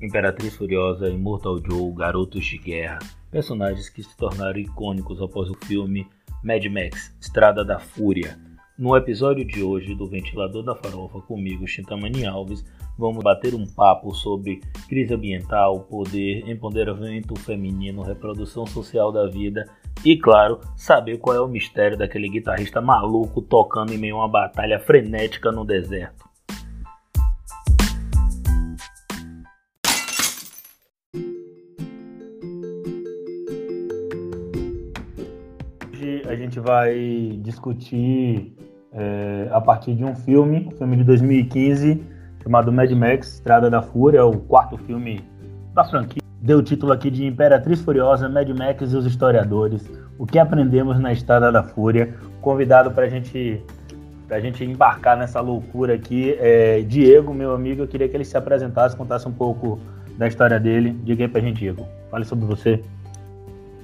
Imperatriz Furiosa, Immortal Joe, Garotos de Guerra, personagens que se tornaram icônicos após o filme Mad Max Estrada da Fúria. No episódio de hoje do Ventilador da Farofa, comigo, Chintamani Alves, vamos bater um papo sobre crise ambiental, poder, empoderamento feminino, reprodução social da vida e, claro, saber qual é o mistério daquele guitarrista maluco tocando em meio a uma batalha frenética no deserto. Vai discutir é, a partir de um filme, um filme de 2015 chamado Mad Max Estrada da Fúria, o quarto filme da franquia. Deu o título aqui de Imperatriz Furiosa, Mad Max e os Historiadores. O que aprendemos na Estrada da Fúria? Convidado para gente, a gente embarcar nessa loucura aqui é Diego, meu amigo. Eu queria que ele se apresentasse, contasse um pouco da história dele. Diga aí para a gente, Diego. Fale sobre você.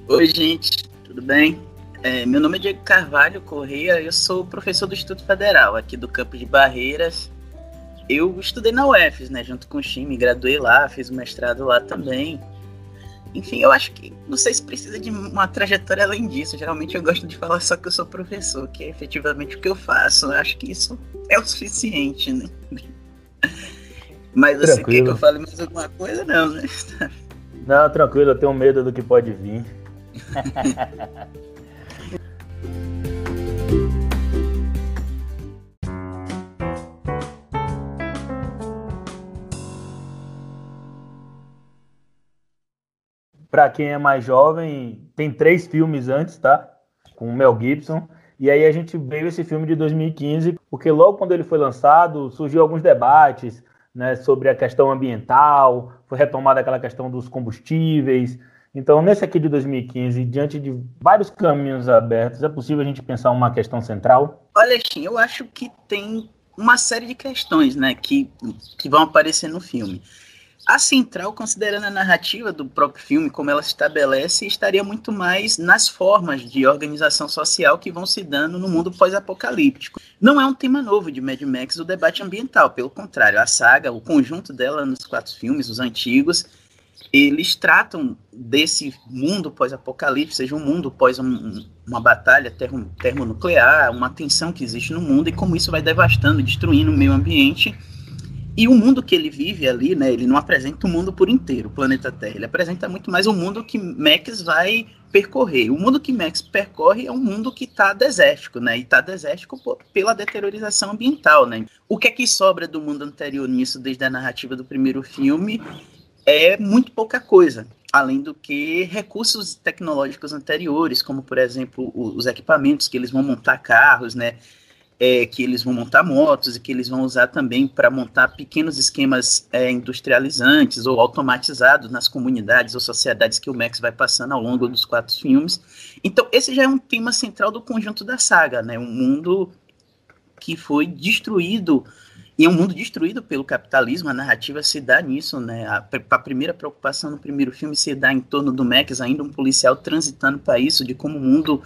Oi, gente. Tudo bem? É, meu nome é Diego Carvalho Correia, eu sou professor do Instituto Federal aqui do Campo de Barreiras. Eu estudei na UFES, né, junto com o time, graduei lá, fiz o mestrado lá também. Enfim, eu acho que não sei se precisa de uma trajetória além disso. Geralmente eu gosto de falar só que eu sou professor, que é efetivamente o que eu faço. Eu acho que isso é o suficiente, né? Mas você quer que eu fale mais alguma coisa? Não, né? Não, tranquilo, eu tenho medo do que pode vir. Para quem é mais jovem, tem três filmes antes, tá? Com o Mel Gibson. E aí a gente veio esse filme de 2015, porque logo quando ele foi lançado, surgiu alguns debates né, sobre a questão ambiental, foi retomada aquela questão dos combustíveis. Então, nesse aqui de 2015, diante de vários caminhos abertos, é possível a gente pensar uma questão central? Olha, Tim, eu acho que tem uma série de questões né, que, que vão aparecer no filme. A central, considerando a narrativa do próprio filme, como ela se estabelece, estaria muito mais nas formas de organização social que vão se dando no mundo pós-apocalíptico. Não é um tema novo de Mad Max o debate ambiental, pelo contrário, a saga, o conjunto dela nos quatro filmes, os antigos, eles tratam desse mundo pós-apocalipse, seja um mundo pós um, uma batalha termo, termonuclear, uma tensão que existe no mundo e como isso vai devastando, destruindo o meio ambiente e o mundo que ele vive ali, né, ele não apresenta o mundo por inteiro, o planeta Terra. Ele apresenta muito mais o mundo que Max vai percorrer. O mundo que Max percorre é um mundo que está desértico, né? E está desértico pela deteriorização ambiental, né? O que é que sobra do mundo anterior nisso, desde a narrativa do primeiro filme, é muito pouca coisa. Além do que recursos tecnológicos anteriores, como, por exemplo, os equipamentos que eles vão montar carros, né? é, que eles vão montar motos e que eles vão usar também para montar pequenos esquemas é, industrializantes ou automatizados nas comunidades ou sociedades que o Max vai passando ao longo dos quatro filmes. Então, esse já é um tema central do conjunto da saga, né? Um mundo que foi destruído e é um mundo destruído pelo capitalismo, a narrativa se dá nisso, né? A, a, primeira preocupação no primeiro filme se dá em torno do Max, ainda um policial transitando para isso, de como o mundo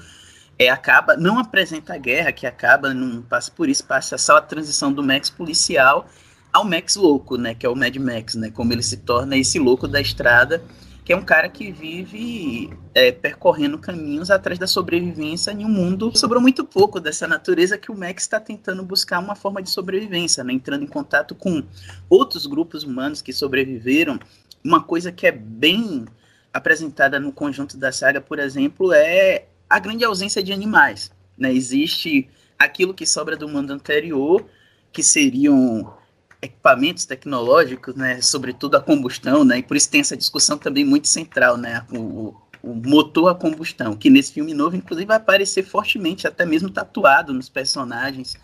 é, acaba, não apresenta a guerra, que acaba, não passa por isso, passa só a transição do Max policial ao Max louco, né, que é o Mad Max, né, como ele se torna esse louco da estrada, que é um cara que vive é, percorrendo caminhos atrás da sobrevivência em um mundo sobrou muito pouco dessa natureza que o Max está tentando buscar uma forma de sobrevivência, né, entrando em contato com outros grupos humanos que sobreviveram. Uma coisa que é bem apresentada no conjunto da saga, por exemplo, é a grande ausência de animais. Né? Existe aquilo que sobra do mundo anterior, que seriam equipamentos tecnológicos, né, sobretudo a combustão, né, e por isso tem essa discussão também muito central, né, o, o motor a combustão, que nesse filme novo, inclusive, vai aparecer fortemente, até mesmo tatuado nos personagens,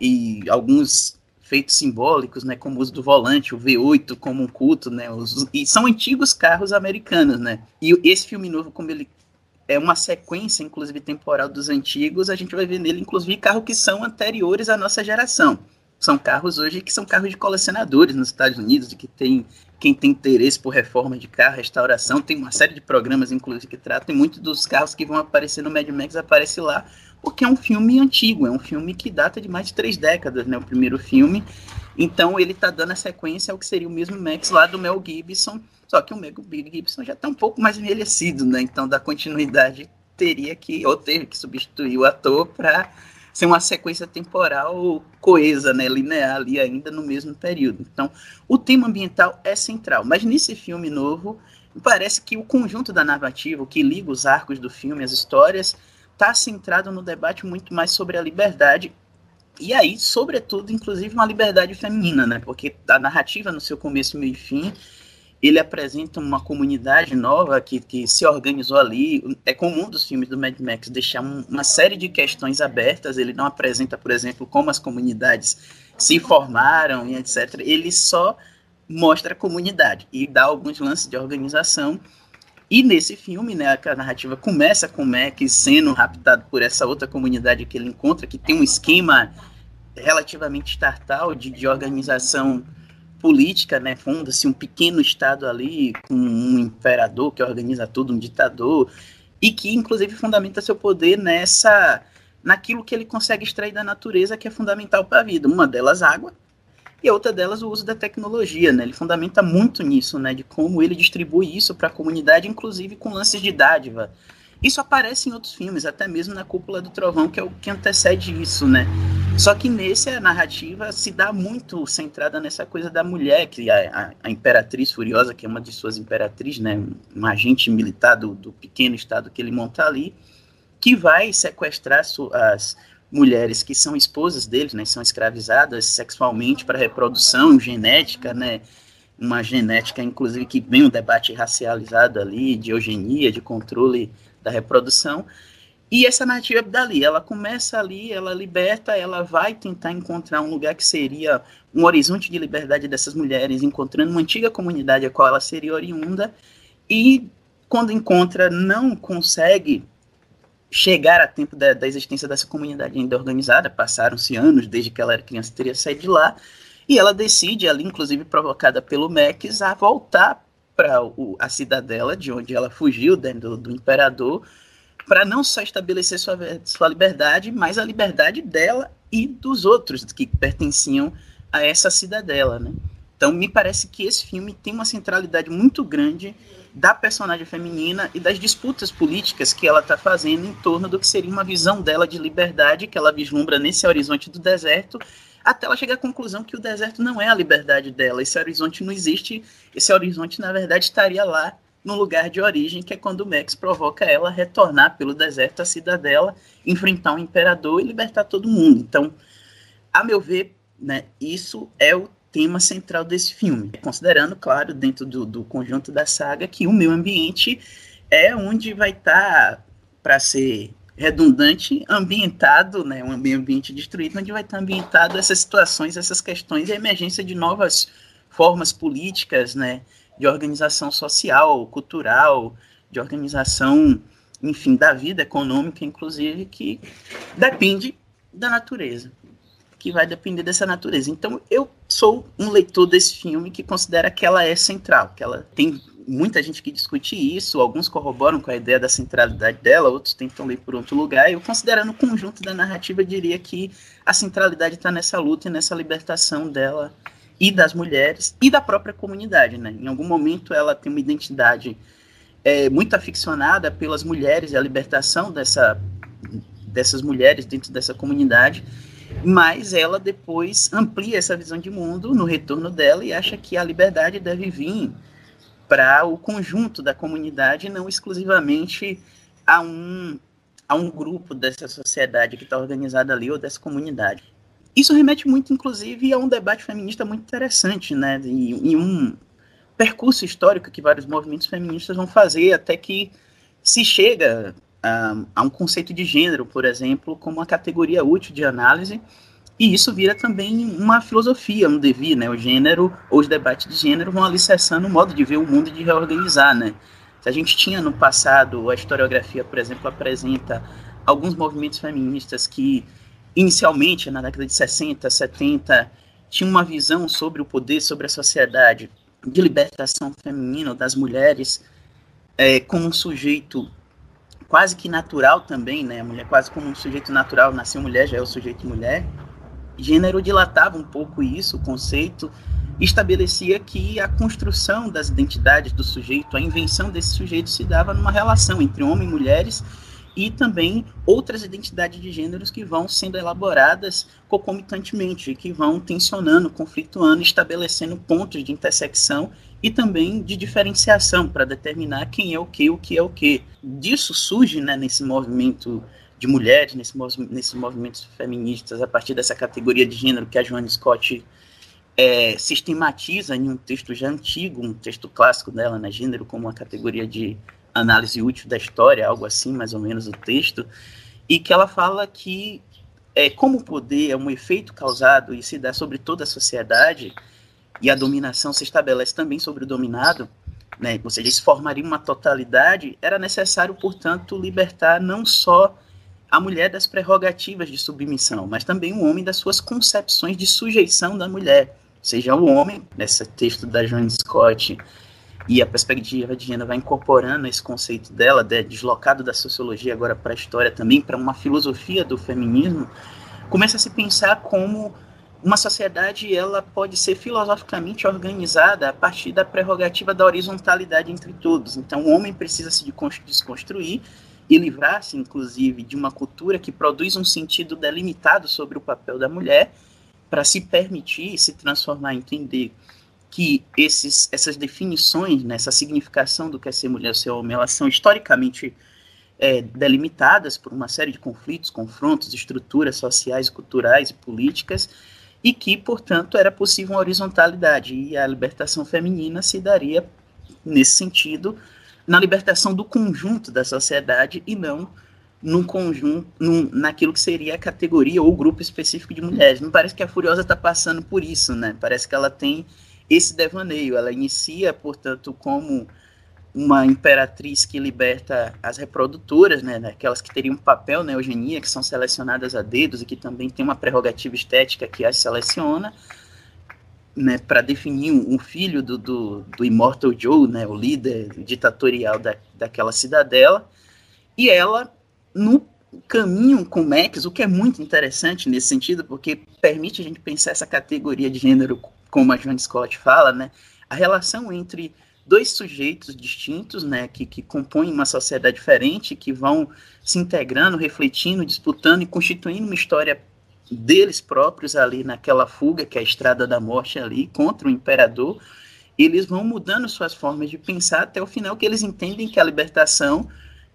e alguns feitos simbólicos, né, como o uso do volante, o V8 como um culto, né, os, e são antigos carros americanos, né, e esse filme novo, como ele é uma sequência, inclusive temporal dos antigos, a gente vai ver nele, inclusive, carros que são anteriores à nossa geração. São carros hoje que são carros de colecionadores nos Estados Unidos, de que tem quem tem interesse por reforma de carro, restauração, tem uma série de programas, inclusive, que tratam, e muitos dos carros que vão aparecer no Mad Max aparece lá, porque é um filme antigo, é um filme que data de mais de três décadas, né? O primeiro filme. Então ele está dando a sequência ao que seria o mesmo Max lá do Mel Gibson, só que o Mel Gibson já está um pouco mais envelhecido, né? Então da continuidade teria que, ou teve que substituir o ator para ser uma sequência temporal coesa, né, linear ali ainda no mesmo período. Então, o tema ambiental é central, mas nesse filme novo, parece que o conjunto da narrativa, o que liga os arcos do filme, as histórias, está centrado no debate muito mais sobre a liberdade e aí, sobretudo, inclusive uma liberdade feminina, né? Porque a narrativa no seu começo, meio e fim, ele apresenta uma comunidade nova que, que se organizou ali. É comum dos filmes do Mad Max deixar um, uma série de questões abertas. Ele não apresenta, por exemplo, como as comunidades se formaram e etc. Ele só mostra a comunidade e dá alguns lances de organização. E nesse filme, né, a narrativa começa com o Mac sendo raptado por essa outra comunidade que ele encontra, que tem um esquema relativamente estatal de, de organização política, né? Funda-se um pequeno estado ali com um imperador que organiza tudo, um ditador e que inclusive fundamenta seu poder nessa naquilo que ele consegue extrair da natureza que é fundamental para a vida. Uma delas água e outra delas o uso da tecnologia, né? Ele fundamenta muito nisso, né? De como ele distribui isso para a comunidade, inclusive com lances de dádiva. Isso aparece em outros filmes, até mesmo na Cúpula do Trovão, que é o que antecede isso, né? Só que nesse a narrativa se dá muito centrada nessa coisa da mulher, que a, a, a imperatriz furiosa, que é uma de suas imperatrizes, né, um agente militar do, do pequeno estado que ele monta ali, que vai sequestrar as mulheres que são esposas deles, né, são escravizadas sexualmente para reprodução genética, né, uma genética inclusive que vem um debate racializado ali, de eugenia, de controle da reprodução, e essa narrativa é dali, ela começa ali, ela liberta, ela vai tentar encontrar um lugar que seria um horizonte de liberdade dessas mulheres, encontrando uma antiga comunidade a qual ela seria oriunda, e quando encontra, não consegue chegar a tempo da, da existência dessa comunidade ainda organizada, passaram-se anos desde que ela era criança, teria saído de lá, e ela decide, ali inclusive provocada pelo Max, a voltar para a cidadela de onde ela fugiu, do, do imperador, para não só estabelecer sua, sua liberdade, mas a liberdade dela e dos outros que pertenciam a essa cidadela, né? Então, me parece que esse filme tem uma centralidade muito grande da personagem feminina e das disputas políticas que ela está fazendo em torno do que seria uma visão dela de liberdade que ela vislumbra nesse horizonte do deserto, até ela chegar à conclusão que o deserto não é a liberdade dela, esse horizonte não existe, esse horizonte, na verdade, estaria lá no lugar de origem, que é quando o Max provoca ela a retornar pelo deserto à cidadela, enfrentar o um imperador e libertar todo mundo. Então, a meu ver, né, isso é o tema central desse filme. Considerando, claro, dentro do, do conjunto da saga, que o meio ambiente é onde vai estar, tá, para ser redundante, ambientado, né, um ambiente destruído, onde vai estar ambientado essas situações, essas questões e a emergência de novas formas políticas, né, de organização social, cultural, de organização, enfim, da vida econômica, inclusive, que depende da natureza, que vai depender dessa natureza. Então, eu sou um leitor desse filme que considera que ela é central, que ela tem muita gente que discute isso, alguns corroboram com a ideia da centralidade dela, outros tentam ler por outro lugar. Eu, considerando o conjunto da narrativa, diria que a centralidade está nessa luta e nessa libertação dela e das mulheres e da própria comunidade, né? Em algum momento ela tem uma identidade é, muito aficionada pelas mulheres e a libertação dessa, dessas mulheres dentro dessa comunidade, mas ela depois amplia essa visão de mundo no retorno dela e acha que a liberdade deve vir para o conjunto da comunidade, não exclusivamente a um, a um grupo dessa sociedade que está organizada ali ou dessa comunidade. Isso remete muito, inclusive, a um debate feminista muito interessante, né? E, e um percurso histórico que vários movimentos feministas vão fazer até que se chega a, a, um conceito de gênero, por exemplo, como uma categoria útil de análise, e isso vira também uma filosofia, um devir, né? O gênero, os debates de gênero vão alicerçando o modo de ver o mundo e de reorganizar, né? Se a gente tinha no passado, a historiografia, por exemplo, apresenta alguns movimentos feministas que inicialmente, na década de 60, 70, tinha uma visão sobre o poder, sobre a sociedade, de libertação feminina das mulheres, é, como um sujeito quase que natural também, né? A mulher quase como um sujeito natural, nasceu mulher, já é o sujeito mulher. Gênero dilatava um pouco isso, o conceito, estabelecia que a construção das identidades do sujeito, a invenção desse sujeito se dava numa relação entre homem e mulheres e também outras identidades de gêneros que vão sendo elaboradas concomitantemente, que vão tensionando, conflituando, estabelecendo pontos de intersecção e também de diferenciação para determinar quem é o que, o que é o que. Disso surge, né, nesse movimento de mulheres, nesse, nesses movimentos feministas, a partir dessa categoria de gênero que a Joanne Scott é, sistematiza em um texto já antigo, um texto clássico dela, né, gênero como uma categoria de análise útil da história, algo assim, mais ou menos o texto, e que ela fala que é, como o poder é um efeito causado e se dá sobre toda a sociedade, e a dominação se estabelece também sobre o dominado, né, ou seja, isso formaria uma totalidade, era necessário, portanto, libertar não só a mulher das prerrogativas de submissão, mas também o homem das suas concepções de sujeição da mulher. Seja o homem, nesse texto da Joan Scott, e a perspectiva de gênero vai incorporando esse conceito dela, de, deslocado da sociologia agora para a história também, para uma filosofia do feminismo, começa a se pensar como uma sociedade ela pode ser filosoficamente organizada a partir da prerrogativa da horizontalidade entre todos. Então, o homem precisa se desconstruir e livrar-se, inclusive, de uma cultura que produz um sentido delimitado sobre o papel da mulher, para se permitir se transformar, entender que esses, essas definições, né, essa significação do que é ser mulher ser homem, elas são historicamente é, delimitadas por uma série de conflitos, confrontos, estruturas sociais, culturais e políticas, e que, portanto, era possível uma horizontalidade, e a libertação feminina se daria, nesse sentido, na libertação do conjunto da sociedade e não num conjunto, num, naquilo que seria a categoria ou grupo específico de mulheres. Me parece que a Furiosa está passando por isso, né? Parece que ela tem esse devaneio. Ela inicia, portanto, como uma imperatriz que liberta as reprodutoras, né, aquelas que teriam papel na eugenia, que são selecionadas a dedos e que também tem uma prerrogativa estética que as seleciona, né, para definir um, filho do, do, do, Immortal Joe, né, o líder ditatorial da, daquela cidadela, e ela, no caminho com Max, o que é muito interessante nesse sentido, porque permite a gente pensar essa categoria de gênero, como a Joan Scott fala, né, a relação entre dois sujeitos distintos, né, que, que compõem uma sociedade diferente, que vão se integrando, refletindo, disputando e constituindo uma história deles próprios ali naquela fuga, que é a Estrada da Morte ali, contra o Imperador, eles vão mudando suas formas de pensar até o final que eles entendem que a libertação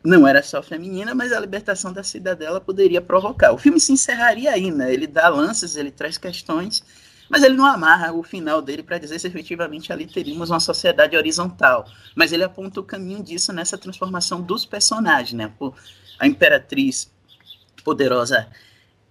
não era só feminina, mas a libertação da cidadela poderia provocar. O filme se encerraria aí, né? Ele dá lances, ele traz questões, mas ele não amarra o final dele para dizer se efetivamente ali teríamos uma sociedade horizontal. Mas ele aponta o caminho disso nessa transformação dos personagens, né? A imperatriz poderosa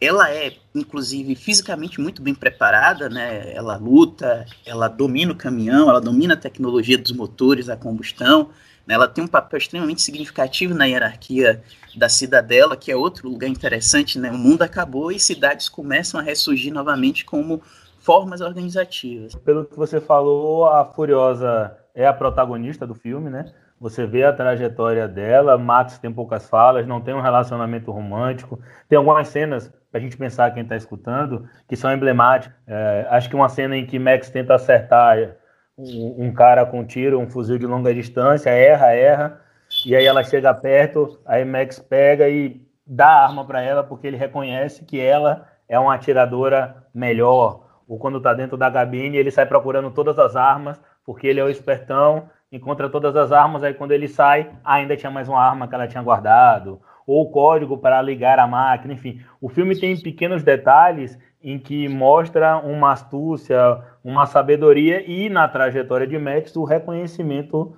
ela é, inclusive, fisicamente muito bem preparada, né? Ela luta, ela domina o caminhão, ela domina a tecnologia dos motores a combustão, né? ela tem um papel extremamente significativo na hierarquia da cidadela, que é outro lugar interessante, né? O mundo acabou e cidades começam a ressurgir novamente como formas organizativas. Pelo que você falou, a Furiosa é a protagonista do filme, né? Você vê a trajetória dela, Max tem poucas falas, não tem um relacionamento romântico. Tem algumas cenas, para a gente pensar quem está escutando, que são emblemáticas. É, acho que uma cena em que Max tenta acertar um, um, cara com tiro, um fuzil de longa distância, erra, erra, e aí ela chega perto, aí Max pega e dá a arma para ela, porque ele reconhece que ela é uma atiradora melhor. Ou quando está dentro da cabine, ele sai procurando todas as armas, porque ele é o espertão encontra todas as armas, aí quando ele sai, ainda tinha mais uma arma que ela tinha guardado, ou o código para ligar a máquina, enfim. O filme tem pequenos detalhes em que mostra uma astúcia, uma sabedoria e na trajetória de Max o reconhecimento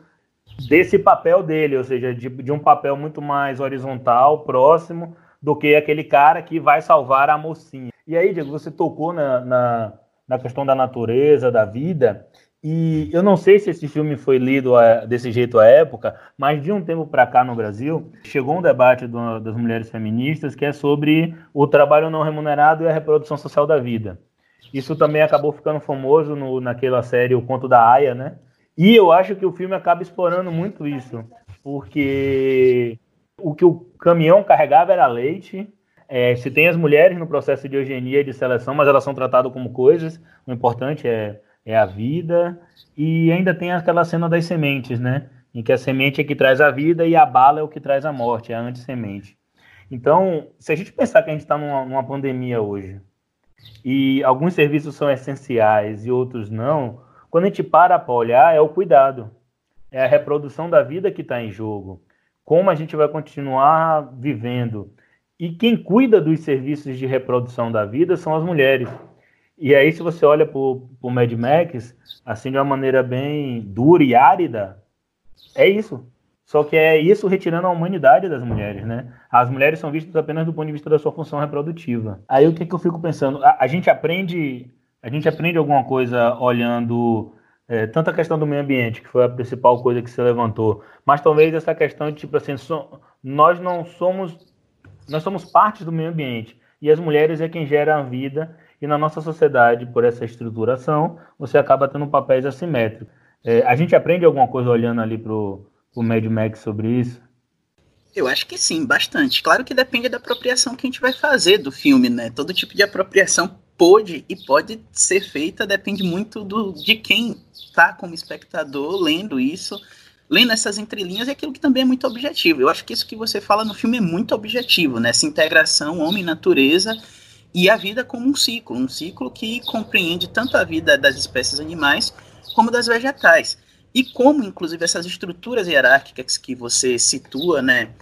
desse papel dele, ou seja, de, de um papel muito mais horizontal, próximo, do que aquele cara que vai salvar a mocinha. E aí, Diego, você tocou na, na, na questão da natureza, da vida, e eu não sei se esse filme foi lido a, desse jeito à época, mas de um tempo para cá no Brasil, chegou um debate do, das mulheres feministas que é sobre o trabalho não remunerado e a reprodução social da vida. Isso também acabou ficando famoso no, naquela série O Conto da Aya, né? E eu acho que o filme acaba explorando muito isso, porque O que o caminhão carregava era leite. É, se tem as mulheres no processo de eugenia e de seleção, mas elas são tratadas como coisas. O importante é, é a vida. E ainda tem aquela cena das sementes, né? Em que a semente é que traz a vida e a bala é o que traz a morte, é a antissemente. Então, se a gente pensar que a gente está numa, numa pandemia hoje, e alguns serviços são essenciais e outros não, quando a gente para para olhar, é o cuidado. É a reprodução da vida que está em jogo. Como a gente vai continuar vivendo. E quem cuida dos serviços de reprodução da vida são as mulheres. E aí, se você olha para o Mad Max, assim, de uma maneira bem dura e árida, é isso. Só que é isso retirando a humanidade das mulheres, né? As mulheres são vistas apenas do ponto de vista da sua função reprodutiva. Aí o que, que eu fico pensando? A, a gente aprende, a gente aprende alguma coisa olhando é, tanto a questão do meio ambiente, que foi a principal coisa que se levantou, mas talvez essa questão de tipo assim, so, nós não somos, nós somos parte do meio ambiente e as mulheres é quem gera a vida e na nossa sociedade, por essa estruturação, você acaba tendo papéis assimétricos. É, a gente aprende alguma coisa olhando ali pro o Mad Max sobre isso? Eu acho que sim, bastante. Claro que depende da apropriação que a gente vai fazer do filme, né? Todo tipo de apropriação pode e pode ser feita, depende muito do, de quem tá como espectador lendo isso, lendo essas entrelinhas, é aquilo que também é muito objetivo. Eu acho que isso que você fala no filme é muito objetivo, né? Essa integração homem-natureza e a vida como um ciclo, um ciclo que compreende tanto a vida das espécies animais como das vegetais e como, inclusive, essas estruturas hierárquicas que você situa, né,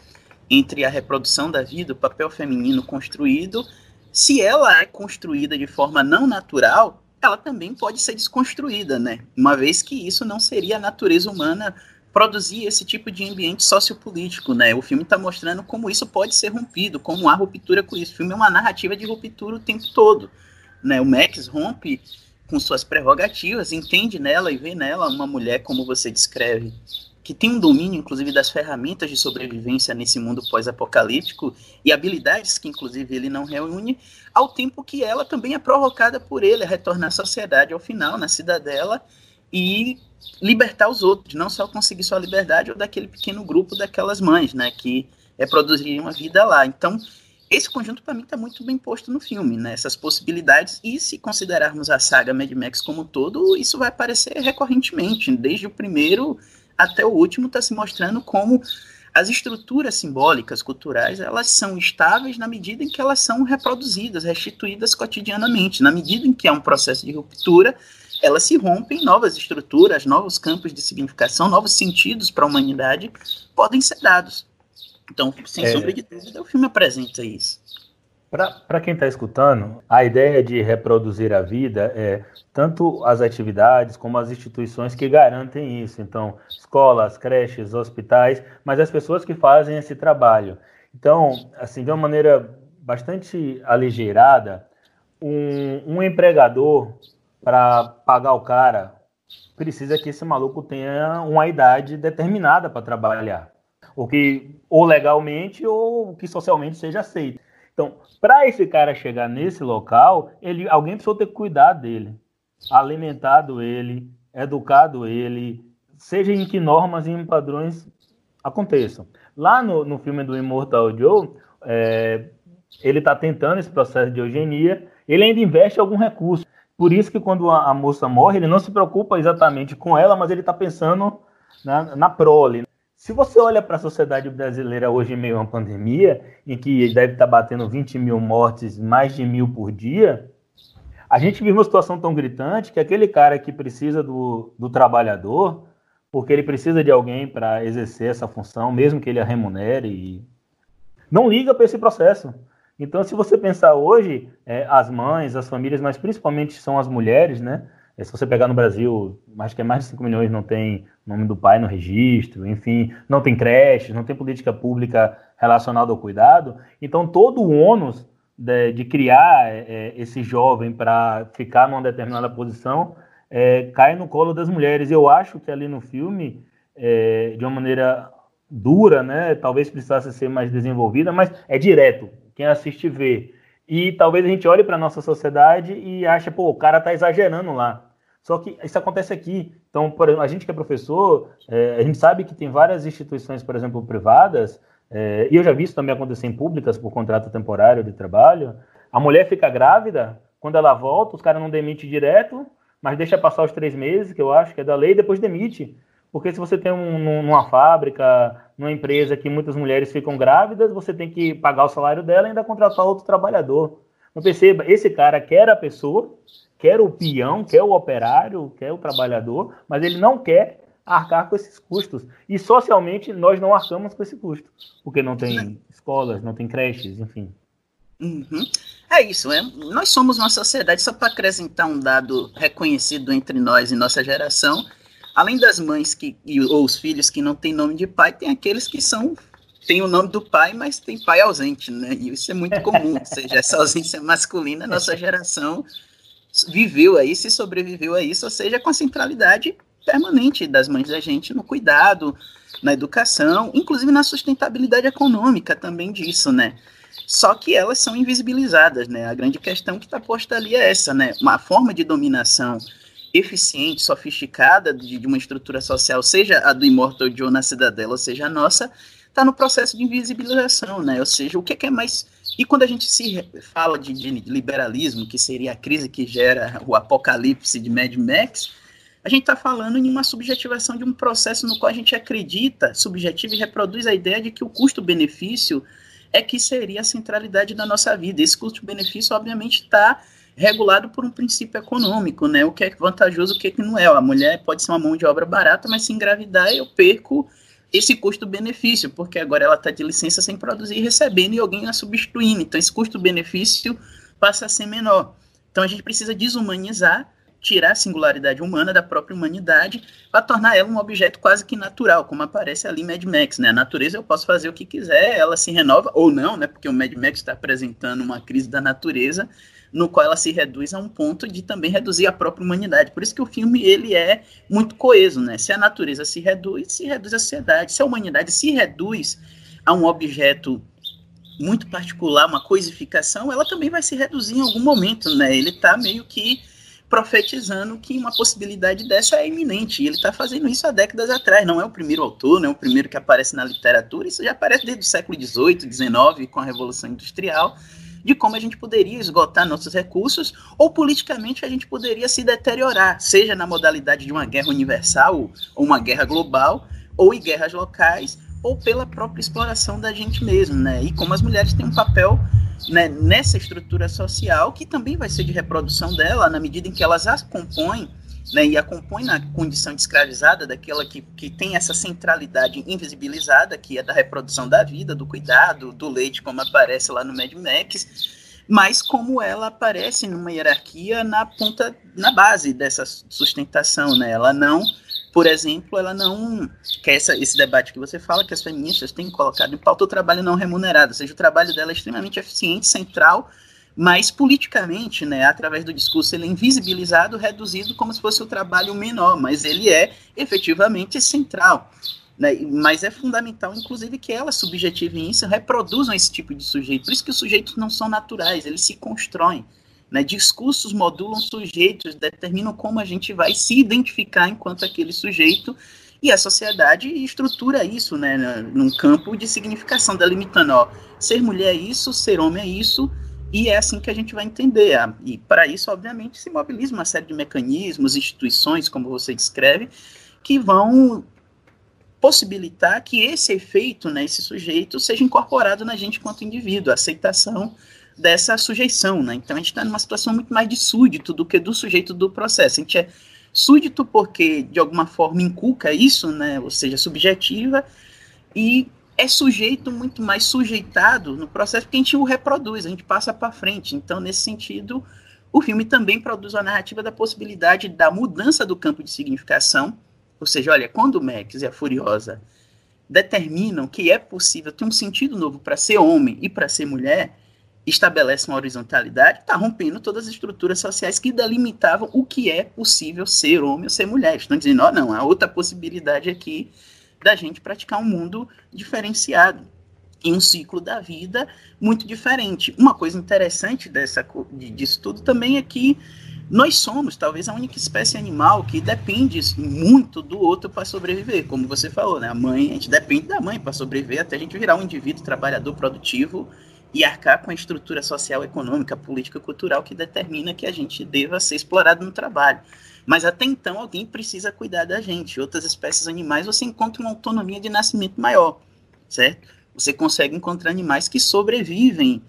entre a reprodução da vida, o papel feminino construído, se ela é construída de forma não natural, ela também pode ser desconstruída, né? Uma vez que isso não seria a natureza humana produzir esse tipo de ambiente sociopolítico, né? O filme está mostrando como isso pode ser rompido, como há ruptura com isso. O filme é uma narrativa de ruptura o tempo todo, né? O Max rompe com suas prerrogativas, entende nela e vê nela uma mulher, como você descreve, que tem um domínio, inclusive, das ferramentas de sobrevivência nesse mundo pós-apocalíptico e habilidades que, inclusive, ele não reúne, ao tempo que ela também é provocada por ele a retornar à sociedade ao final, na cidadela, e libertar os outros, não só conseguir sua liberdade ou daquele pequeno grupo daquelas mães, né, que é, produziriam a vida lá. Então, esse conjunto, para mim, está muito bem posto no filme, né? Essas possibilidades, e se considerarmos a saga Mad Max como um todo, isso vai aparecer recorrentemente. Desde o primeiro até o último, está se mostrando como as estruturas simbólicas, culturais, elas são estáveis na medida em que elas são reproduzidas, restituídas cotidianamente. Na medida em que há um processo de ruptura, elas se rompem, novas estruturas, novos campos de significação, novos sentidos para a humanidade podem ser dados. Então, sem é... sombra de dúvida, o filme apresenta isso. Para quem está escutando, a ideia de reproduzir a vida é tanto as atividades como as instituições que garantem isso. Então, escolas, creches, hospitais, mas as pessoas que fazem esse trabalho. Então, assim, de uma maneira bastante aligeirada, um, um empregador, para pagar o cara, precisa que esse maluco tenha uma idade determinada para trabalhar o que ou legalmente ou que socialmente seja aceito. Então, para esse cara chegar nesse local, ele, alguém precisou ter cuidado dele, alimentado ele, educado ele, seja em que normas e em padrões aconteçam. Lá no, no filme do Immortal Joe, é, ele está tentando esse processo de eugenia, ele ainda investe algum recurso. Por isso que quando a, a moça morre, ele não se preocupa exatamente com ela, mas ele está pensando na, na prole, se você olha para a sociedade brasileira hoje em meio a uma pandemia, em que deve estar tá batendo 20 mil mortes, mais de mil por dia, a gente vive uma situação tão gritante que aquele cara que precisa do, do trabalhador, porque ele precisa de alguém para exercer essa função, mesmo que ele a remunere, não liga para esse processo. Então, se você pensar hoje, é, as mães, as famílias, mas principalmente são as mulheres, né? se você pegar no Brasil, acho que é mais de 5 milhões não tem nome do pai no registro, enfim, não tem creches, não tem política pública relacionada ao cuidado. Então, todo o ônus de, de criar é, é esse jovem para ficar numa determinada posição é, cai no colo das mulheres. Eu acho que ali no filme, é, de uma maneira dura, né, talvez precisasse ser mais desenvolvida, mas é direto. Quem assiste vê. E talvez a gente olhe para a nossa sociedade e ache, pô, o cara está exagerando lá. Só que isso acontece aqui. Então, por exemplo, a gente que é professor, é, a gente sabe que tem várias instituições, por exemplo, privadas, é, e eu já vi isso também acontecer em públicas por contrato temporário de trabalho, a mulher fica grávida, quando ela volta, os caras não demitem direto, mas deixa passar os três meses, que eu acho que é da lei, e depois demite. Porque se você tem um, fábrica, numa empresa que muitas mulheres ficam grávidas, você tem que pagar o salário dela e ainda contratar outro trabalhador. Não perceba, esse cara quer a pessoa, quer o peão, quer o operário, quer o trabalhador, mas ele não quer arcar com esses custos. E socialmente nós não arcamos com esse custo, porque não tem escolas, não tem creches, enfim. Uhum. É isso, é. nós somos uma sociedade, só para acrescentar um dado reconhecido entre nós e nossa geração, além das mães que, ou os filhos que não têm nome de pai, tem aqueles que são tem o nome do pai, mas tem pai ausente, né? E isso é muito comum, ou seja, essa ausência masculina, nossa geração viveu a isso e sobreviveu a isso, ou seja, com a centralidade permanente das mães da gente no cuidado, na educação, inclusive na sustentabilidade econômica também disso, né? Só que elas são invisibilizadas, né? A grande questão que está posta ali é essa, né? Uma forma de dominação eficiente, sofisticada de, de, uma estrutura social, seja a do Immortal Joe na Cidadela, seja a nossa, está no processo de invisibilização, né? Ou seja, o que é, que é mais. E quando a gente se fala de, de, liberalismo, que seria a crise que gera o apocalipse de Mad Max, a gente está falando em uma subjetivação de um processo no qual a gente acredita, subjetiva e reproduz a ideia de que o custo-benefício é que seria a centralidade da nossa vida. Esse custo-benefício, obviamente, está regulado por um princípio econômico, né? O que é vantajoso, o que, é que não é. A mulher pode ser uma mão de obra barata, mas se engravidar eu perco esse custo-benefício, porque agora ela está de licença sem produzir, recebendo e alguém a substituindo. Então esse custo-benefício passa a ser menor. Então a gente precisa desumanizar, tirar a singularidade humana da própria humanidade para tornar ela um objeto quase que natural, como aparece ali em Mad Max, né? A natureza eu posso fazer o que quiser, ela se renova ou não, né? Porque o Mad Max está apresentando uma crise da natureza no qual ela se reduz a um ponto de também reduzir a própria humanidade. Por isso que o filme ele é muito coeso, né? Se a natureza se reduz, se reduz a sociedade. Se a humanidade se reduz a um objeto muito particular, uma coisificação, ela também vai se reduzir em algum momento, né? Ele está meio que profetizando que uma possibilidade dessa é iminente. E ele está fazendo isso há décadas atrás. Não é o primeiro autor, não é o primeiro que aparece na literatura. Isso já aparece desde o século XVIII, XIX, com a Revolução Industrial de como a gente poderia esgotar nossos recursos ou politicamente a gente poderia se deteriorar, seja na modalidade de uma guerra universal ou uma guerra global ou em guerras locais ou pela própria exploração da gente mesmo, né? E como as mulheres têm um papel né, nessa estrutura social que também vai ser de reprodução dela na medida em que elas as compõem né, e a compõe na condição de escravizada, daquela que, que tem essa centralidade invisibilizada, que é da reprodução da vida, do cuidado, do leite, como aparece lá no Mad Max, mas como ela aparece numa hierarquia na ponta, na base dessa sustentação, né? Ela não, por exemplo, ela não que é essa, esse debate que você fala que as feministas têm colocado em pauta o trabalho não remunerado, ou seja, o trabalho dela é extremamente eficiente, central, mas politicamente, né, através do discurso, ele é invisibilizado, reduzido como se fosse o trabalho menor, mas ele é efetivamente central. Né, mas é fundamental, inclusive, que elas subjetivem isso, reproduzam esse tipo de sujeito. Por isso que os sujeitos não são naturais, eles se constroem. Né, discursos modulam sujeitos, determinam como a gente vai se identificar enquanto aquele sujeito, e a sociedade estrutura isso né, num campo de significação, delimitando: ó, ser mulher é isso, ser homem é isso, e é assim que a gente vai entender. E para isso, obviamente, se mobiliza uma série de mecanismos, instituições, como você descreve, que vão possibilitar que esse efeito, né, esse sujeito, seja incorporado na gente enquanto indivíduo, a aceitação dessa sujeição. Né? Então a gente está numa situação muito mais de súdito do que do sujeito do processo. A gente é súdito porque, de alguma forma, inculca isso, né, ou seja, subjetiva, e é sujeito muito mais sujeitado no processo porque a gente o reproduz, a gente passa para frente. Então, nesse sentido, o filme também produz a narrativa da possibilidade da mudança do campo de significação. Ou seja, olha, quando o Max e a Furiosa determinam que é possível ter um sentido novo para ser homem e para ser mulher, estabelece uma horizontalidade, está rompendo todas as estruturas sociais que delimitavam o que é possível ser homem ou ser mulher. Estão dizendo, ó, oh, não, há outra possibilidade aqui da gente praticar um mundo diferenciado. em um ciclo da vida muito diferente. Uma coisa interessante dessa, disso tudo também é que nós somos talvez a única espécie animal que depende muito do outro para sobreviver, como você falou, né? A mãe, a gente depende da mãe para sobreviver até a gente virar um indivíduo trabalhador produtivo e arcar com a estrutura social, econômica, política, cultural que determina que a gente deva ser explorado no trabalho. Mas até então alguém precisa cuidar da gente. Outras espécies animais você encontra uma autonomia de nascimento maior, certo? Você consegue encontrar animais que sobrevivem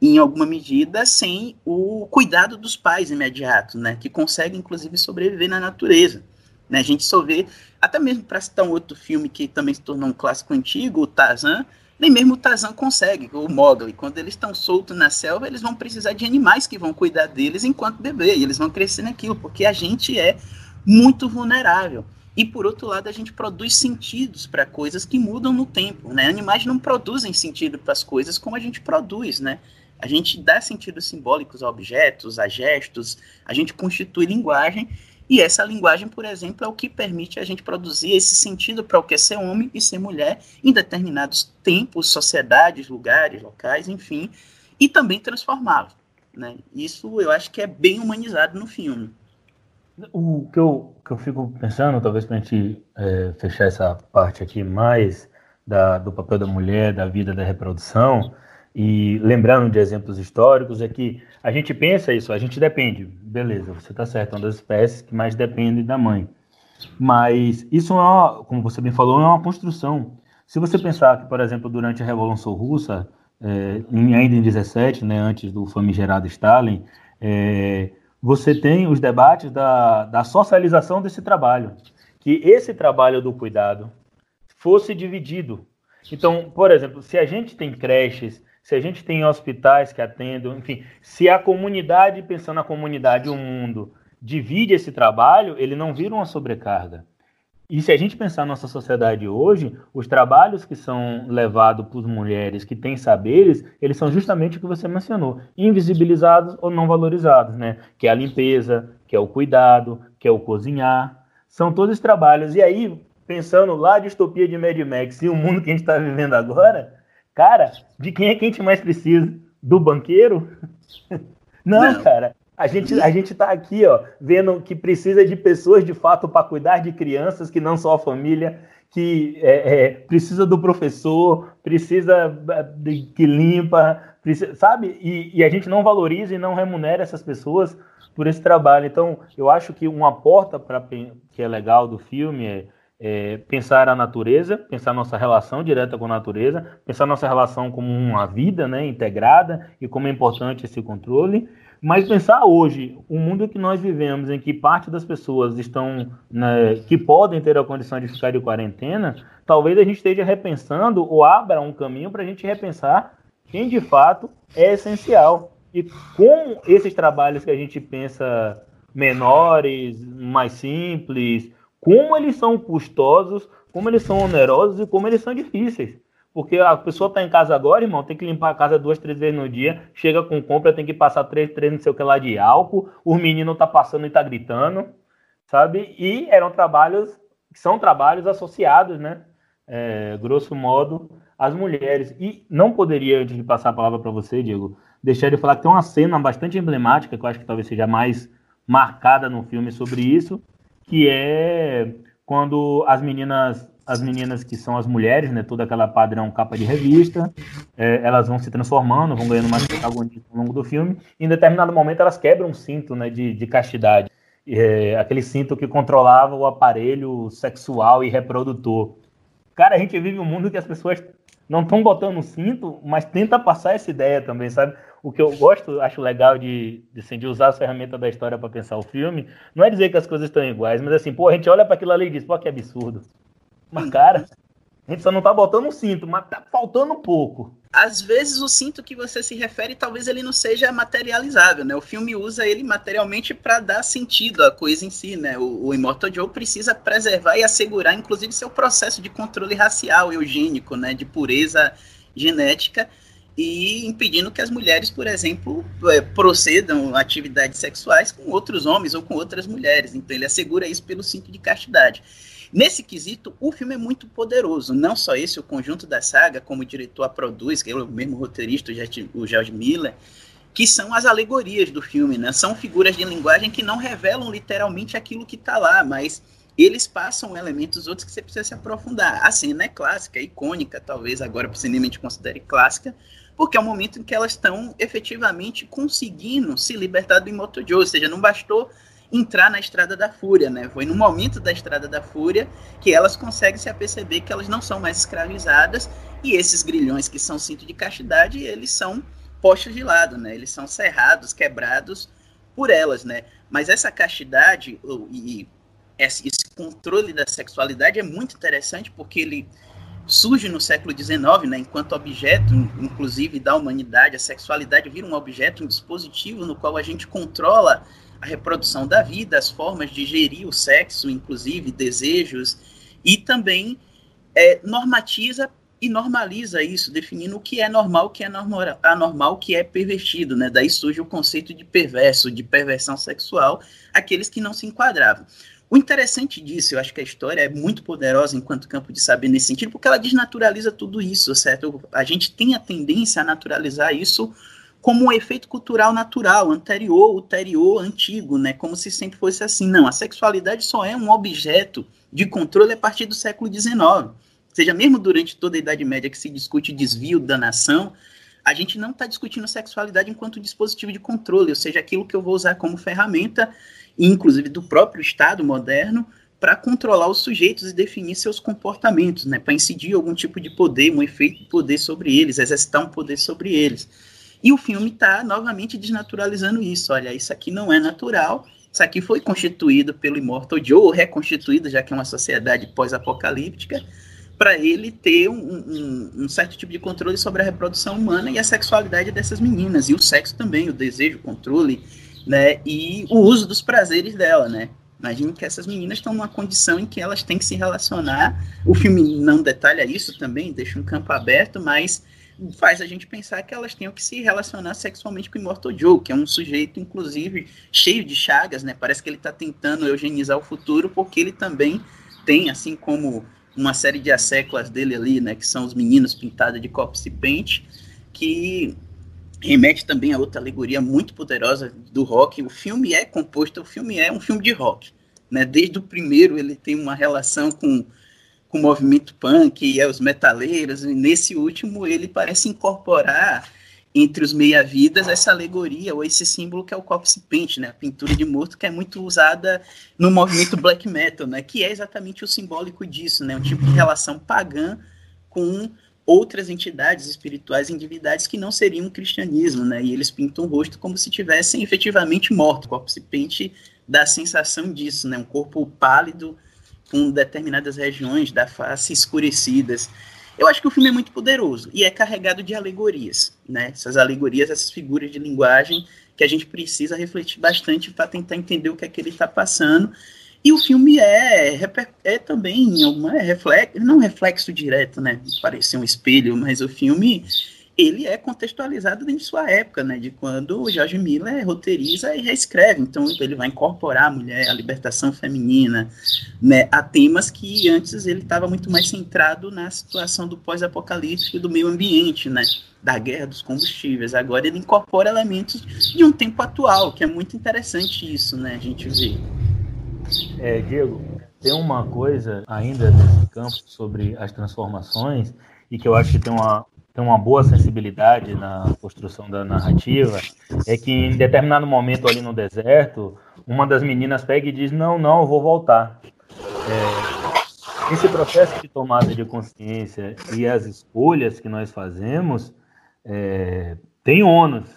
em alguma medida, sem o cuidado dos pais imediatos, né? Que conseguem, inclusive, sobreviver na natureza. Né? A gente só vê, até mesmo para citar um outro filme que também se tornou um clássico antigo, o Tarzan, nem mesmo o Tarzan consegue, o Mogli. Quando eles estão soltos na selva, eles vão precisar de animais que vão cuidar deles enquanto bebê, e eles vão crescer naquilo, porque a gente é muito vulnerável. E por outro lado, a gente produz sentidos para coisas que mudam no tempo, né? Animais não produzem sentido para as coisas como a gente produz, né? A gente dá sentidos simbólicos a objetos, a gestos, a gente constitui linguagem, e essa linguagem, por exemplo, é o que permite a gente produzir esse sentido para o que é ser homem e ser mulher em determinados tempos, sociedades, lugares, locais, enfim, e também transformá-lo. Né? Isso eu acho que é bem humanizado no filme. O que eu, que eu fico pensando, talvez para a gente é, fechar essa parte aqui mais da, do papel da mulher, da vida, da reprodução, e lembrando de exemplos históricos, é que a gente pensa isso, a gente depende, beleza, você está certo, é uma das espécies que mais depende da mãe. Mas isso, é uma, como você bem falou, é uma construção. Se você pensar que, por exemplo, durante a Revolução Russa, é, em, ainda em 17, né, antes do famigerado Stalin, é, você tem os debates da, da socialização desse trabalho, que esse trabalho do cuidado fosse dividido. Então, por exemplo, se a gente tem creches, se a gente tem hospitais que atendam, enfim, se a comunidade, pensando na comunidade, o mundo, divide esse trabalho, ele não vira uma sobrecarga. E se a gente pensar na nossa sociedade hoje, os trabalhos que são levados por mulheres que têm saberes, eles são justamente o que você mencionou, invisibilizados ou não valorizados, né? Que é a limpeza, que é o cuidado, que é o cozinhar. São todos os trabalhos. E aí, pensando lá a distopia de Mad Max e o mundo que a gente está vivendo agora, Cara, de quem é que a gente mais precisa? Do banqueiro? Não, Não, cara. A gente, a gente tá aqui, ó, vendo que precisa de pessoas de fato para cuidar de crianças, que não só a família, que é, é, precisa do professor, precisa de, que limpa, precisa, sabe? E, e, a gente não valoriza e não remunera essas pessoas por esse trabalho. Então, eu acho que uma porta para que é legal do filme é é, pensar a natureza, pensar nossa relação direta com a natureza, pensar nossa relação como uma vida né, integrada e como é importante esse controle, mas pensar hoje, o mundo que nós vivemos, em que parte das pessoas estão, né, que podem ter a condição de ficar de quarentena, talvez a gente esteja repensando ou abra um caminho para a gente repensar quem de fato é essencial. E como esses trabalhos que a gente pensa menores, mais simples, como eles são custosos, como eles são onerosos e como eles são difíceis. Porque a pessoa está em casa agora, irmão, tem que limpar a casa duas, três vezes no dia, chega com compra, tem que passar três, três, não sei o que lá de álcool, os meninos tá passando e tá gritando, sabe? E eram trabalhos, são trabalhos associados, né? É, grosso modo, às mulheres. E não poderia, antes de passar a palavra para você, Diego, deixar de falar que tem uma cena bastante emblemática, que eu acho que talvez seja mais marcada no filme sobre isso, que é quando as meninas as meninas que são as mulheres, né, toda aquela padrão capa de revista, é, elas vão se transformando, vão ganhando mais protagonismo ao longo do filme, e em determinado momento elas quebram um cinto né, de, de castidade, é, aquele cinto que controlava o aparelho sexual e reprodutor. Cara, a gente vive um mundo que as pessoas não estão botando um cinto, mas tenta passar essa ideia também, sabe? o que eu gosto, acho legal de, de, assim, de usar as ferramentas da história para pensar o filme, não é dizer que as coisas estão iguais, mas assim, pô, a gente olha para aquilo ali e diz, pô, que absurdo. Mas, cara, a gente só não tá botando um cinto, mas tá faltando um pouco. Às vezes o cinto que você se refere, talvez ele não seja materializável, né? O filme usa ele materialmente para dar sentido à coisa em si, né? O, o Immortal Joe precisa preservar e assegurar, inclusive, seu processo de controle racial, eugênico, né? De pureza genética, e impedindo que as mulheres, por exemplo, é, procedam atividades sexuais com outros homens ou com outras mulheres. Então ele assegura isso pelo cinto de castidade. Nesse quesito, o filme é muito poderoso. Não só esse, o conjunto da saga, como o diretor a produz, que é o mesmo roteirista, o George Miller, que são as alegorias do filme, né? São figuras de linguagem que não revelam literalmente aquilo que está lá, mas eles passam elementos outros que você precisa se aprofundar. A cena é clássica, é icônica, talvez agora para o cinema a gente considere clássica, porque é o momento em que elas estão efetivamente conseguindo se libertar do Imoto Joe, ou seja, não bastou entrar na Estrada da Fúria, né? Foi no momento da Estrada da Fúria que elas conseguem se aperceber que elas não são mais escravizadas e esses grilhões que são cinto de castidade, eles são postos de lado, né? Eles são cerrados, quebrados por elas, né? Mas essa castidade e esse controle da sexualidade é muito interessante porque ele surge no século XIX, né, enquanto objeto, inclusive da humanidade, a sexualidade vira um objeto, um dispositivo no qual a gente controla a reprodução da vida, as formas de gerir o sexo, inclusive desejos, e também é, normatiza e normaliza isso, definindo o que é normal, o que é anormal, o que é pervertido, né? Daí surge o conceito de perverso, de perversão sexual, aqueles que não se enquadravam. O interessante disso, eu acho que a história é muito poderosa enquanto campo de saber nesse sentido, porque ela desnaturaliza tudo isso, certo? A gente tem a tendência a naturalizar isso como um efeito cultural natural, anterior, ulterior, antigo, né? Como se sempre fosse assim. Não, a sexualidade só é um objeto de controle a partir do século XIX. Ou seja, mesmo durante toda a Idade Média que se discute desvio da nação, a gente não está discutindo sexualidade enquanto dispositivo de controle, ou seja, aquilo que eu vou usar como ferramenta inclusive do próprio Estado moderno, para controlar os sujeitos e definir seus comportamentos, né, para incidir algum tipo de poder, um efeito de poder sobre eles, exercitar um poder sobre eles. E o filme está novamente desnaturalizando isso. Olha, isso aqui não é natural, isso aqui foi constituído pelo Immortal Joe, reconstituído, já que é uma sociedade pós-apocalíptica, para ele ter um, um, um, certo tipo de controle sobre a reprodução humana e a sexualidade dessas meninas, e o sexo também, o desejo, o controle, né? E o uso dos prazeres dela, né? Imagino que essas meninas estão numa condição em que elas têm que se relacionar. O filme não detalha isso também, deixa um campo aberto, mas faz a gente pensar que elas tenham que se relacionar sexualmente com o Immortal Joe, que é um sujeito, inclusive, cheio de chagas, né? Parece que ele está tentando eugenizar o futuro, porque ele também tem, assim como uma série de asseclas dele ali, né? Que são os meninos pintados de copos e pente, que remete também a outra alegoria muito poderosa do rock. O filme é composto, o filme é um filme de rock. Né? Desde o primeiro ele tem uma relação com, com o movimento punk e os metaleiros, e nesse último ele parece incorporar entre os meia-vidas essa alegoria ou esse símbolo que é o corpse paint, né? a pintura de morto que é muito usada no movimento black metal, né? que é exatamente o simbólico disso, né? um tipo de relação pagã com outras entidades espirituais endividadas que não seriam o cristianismo, né? E eles pintam o rosto como se tivessem efetivamente morto. O corpo se pente dá a sensação disso, né? Um corpo pálido com determinadas regiões da face escurecidas. Eu acho que o filme é muito poderoso e é carregado de alegorias, né? Essas alegorias, essas figuras de linguagem que a gente precisa refletir bastante para tentar entender o que é que ele está passando e o filme é, é também uma é reflexo, não reflexo direto, né? Parecer um espelho, mas o filme ele é contextualizado dentro de sua época, né? De quando o George Miller roteiriza e reescreve. Então ele vai incorporar a mulher, a libertação feminina, né? A temas que antes ele estava muito mais centrado na situação do pós-apocalíptico e do meio ambiente, né? Da guerra dos combustíveis. Agora ele incorpora elementos de um tempo atual, que é muito interessante isso, né? A gente vê. É, Diego, tem uma coisa ainda nesse campo sobre as transformações e que eu acho que tem uma, tem uma boa sensibilidade na construção da narrativa, é que em determinado momento ali no deserto, uma das meninas pega e diz, não, não, eu vou voltar. É, esse processo de tomada de consciência e as escolhas que nós fazemos é, tem ônus,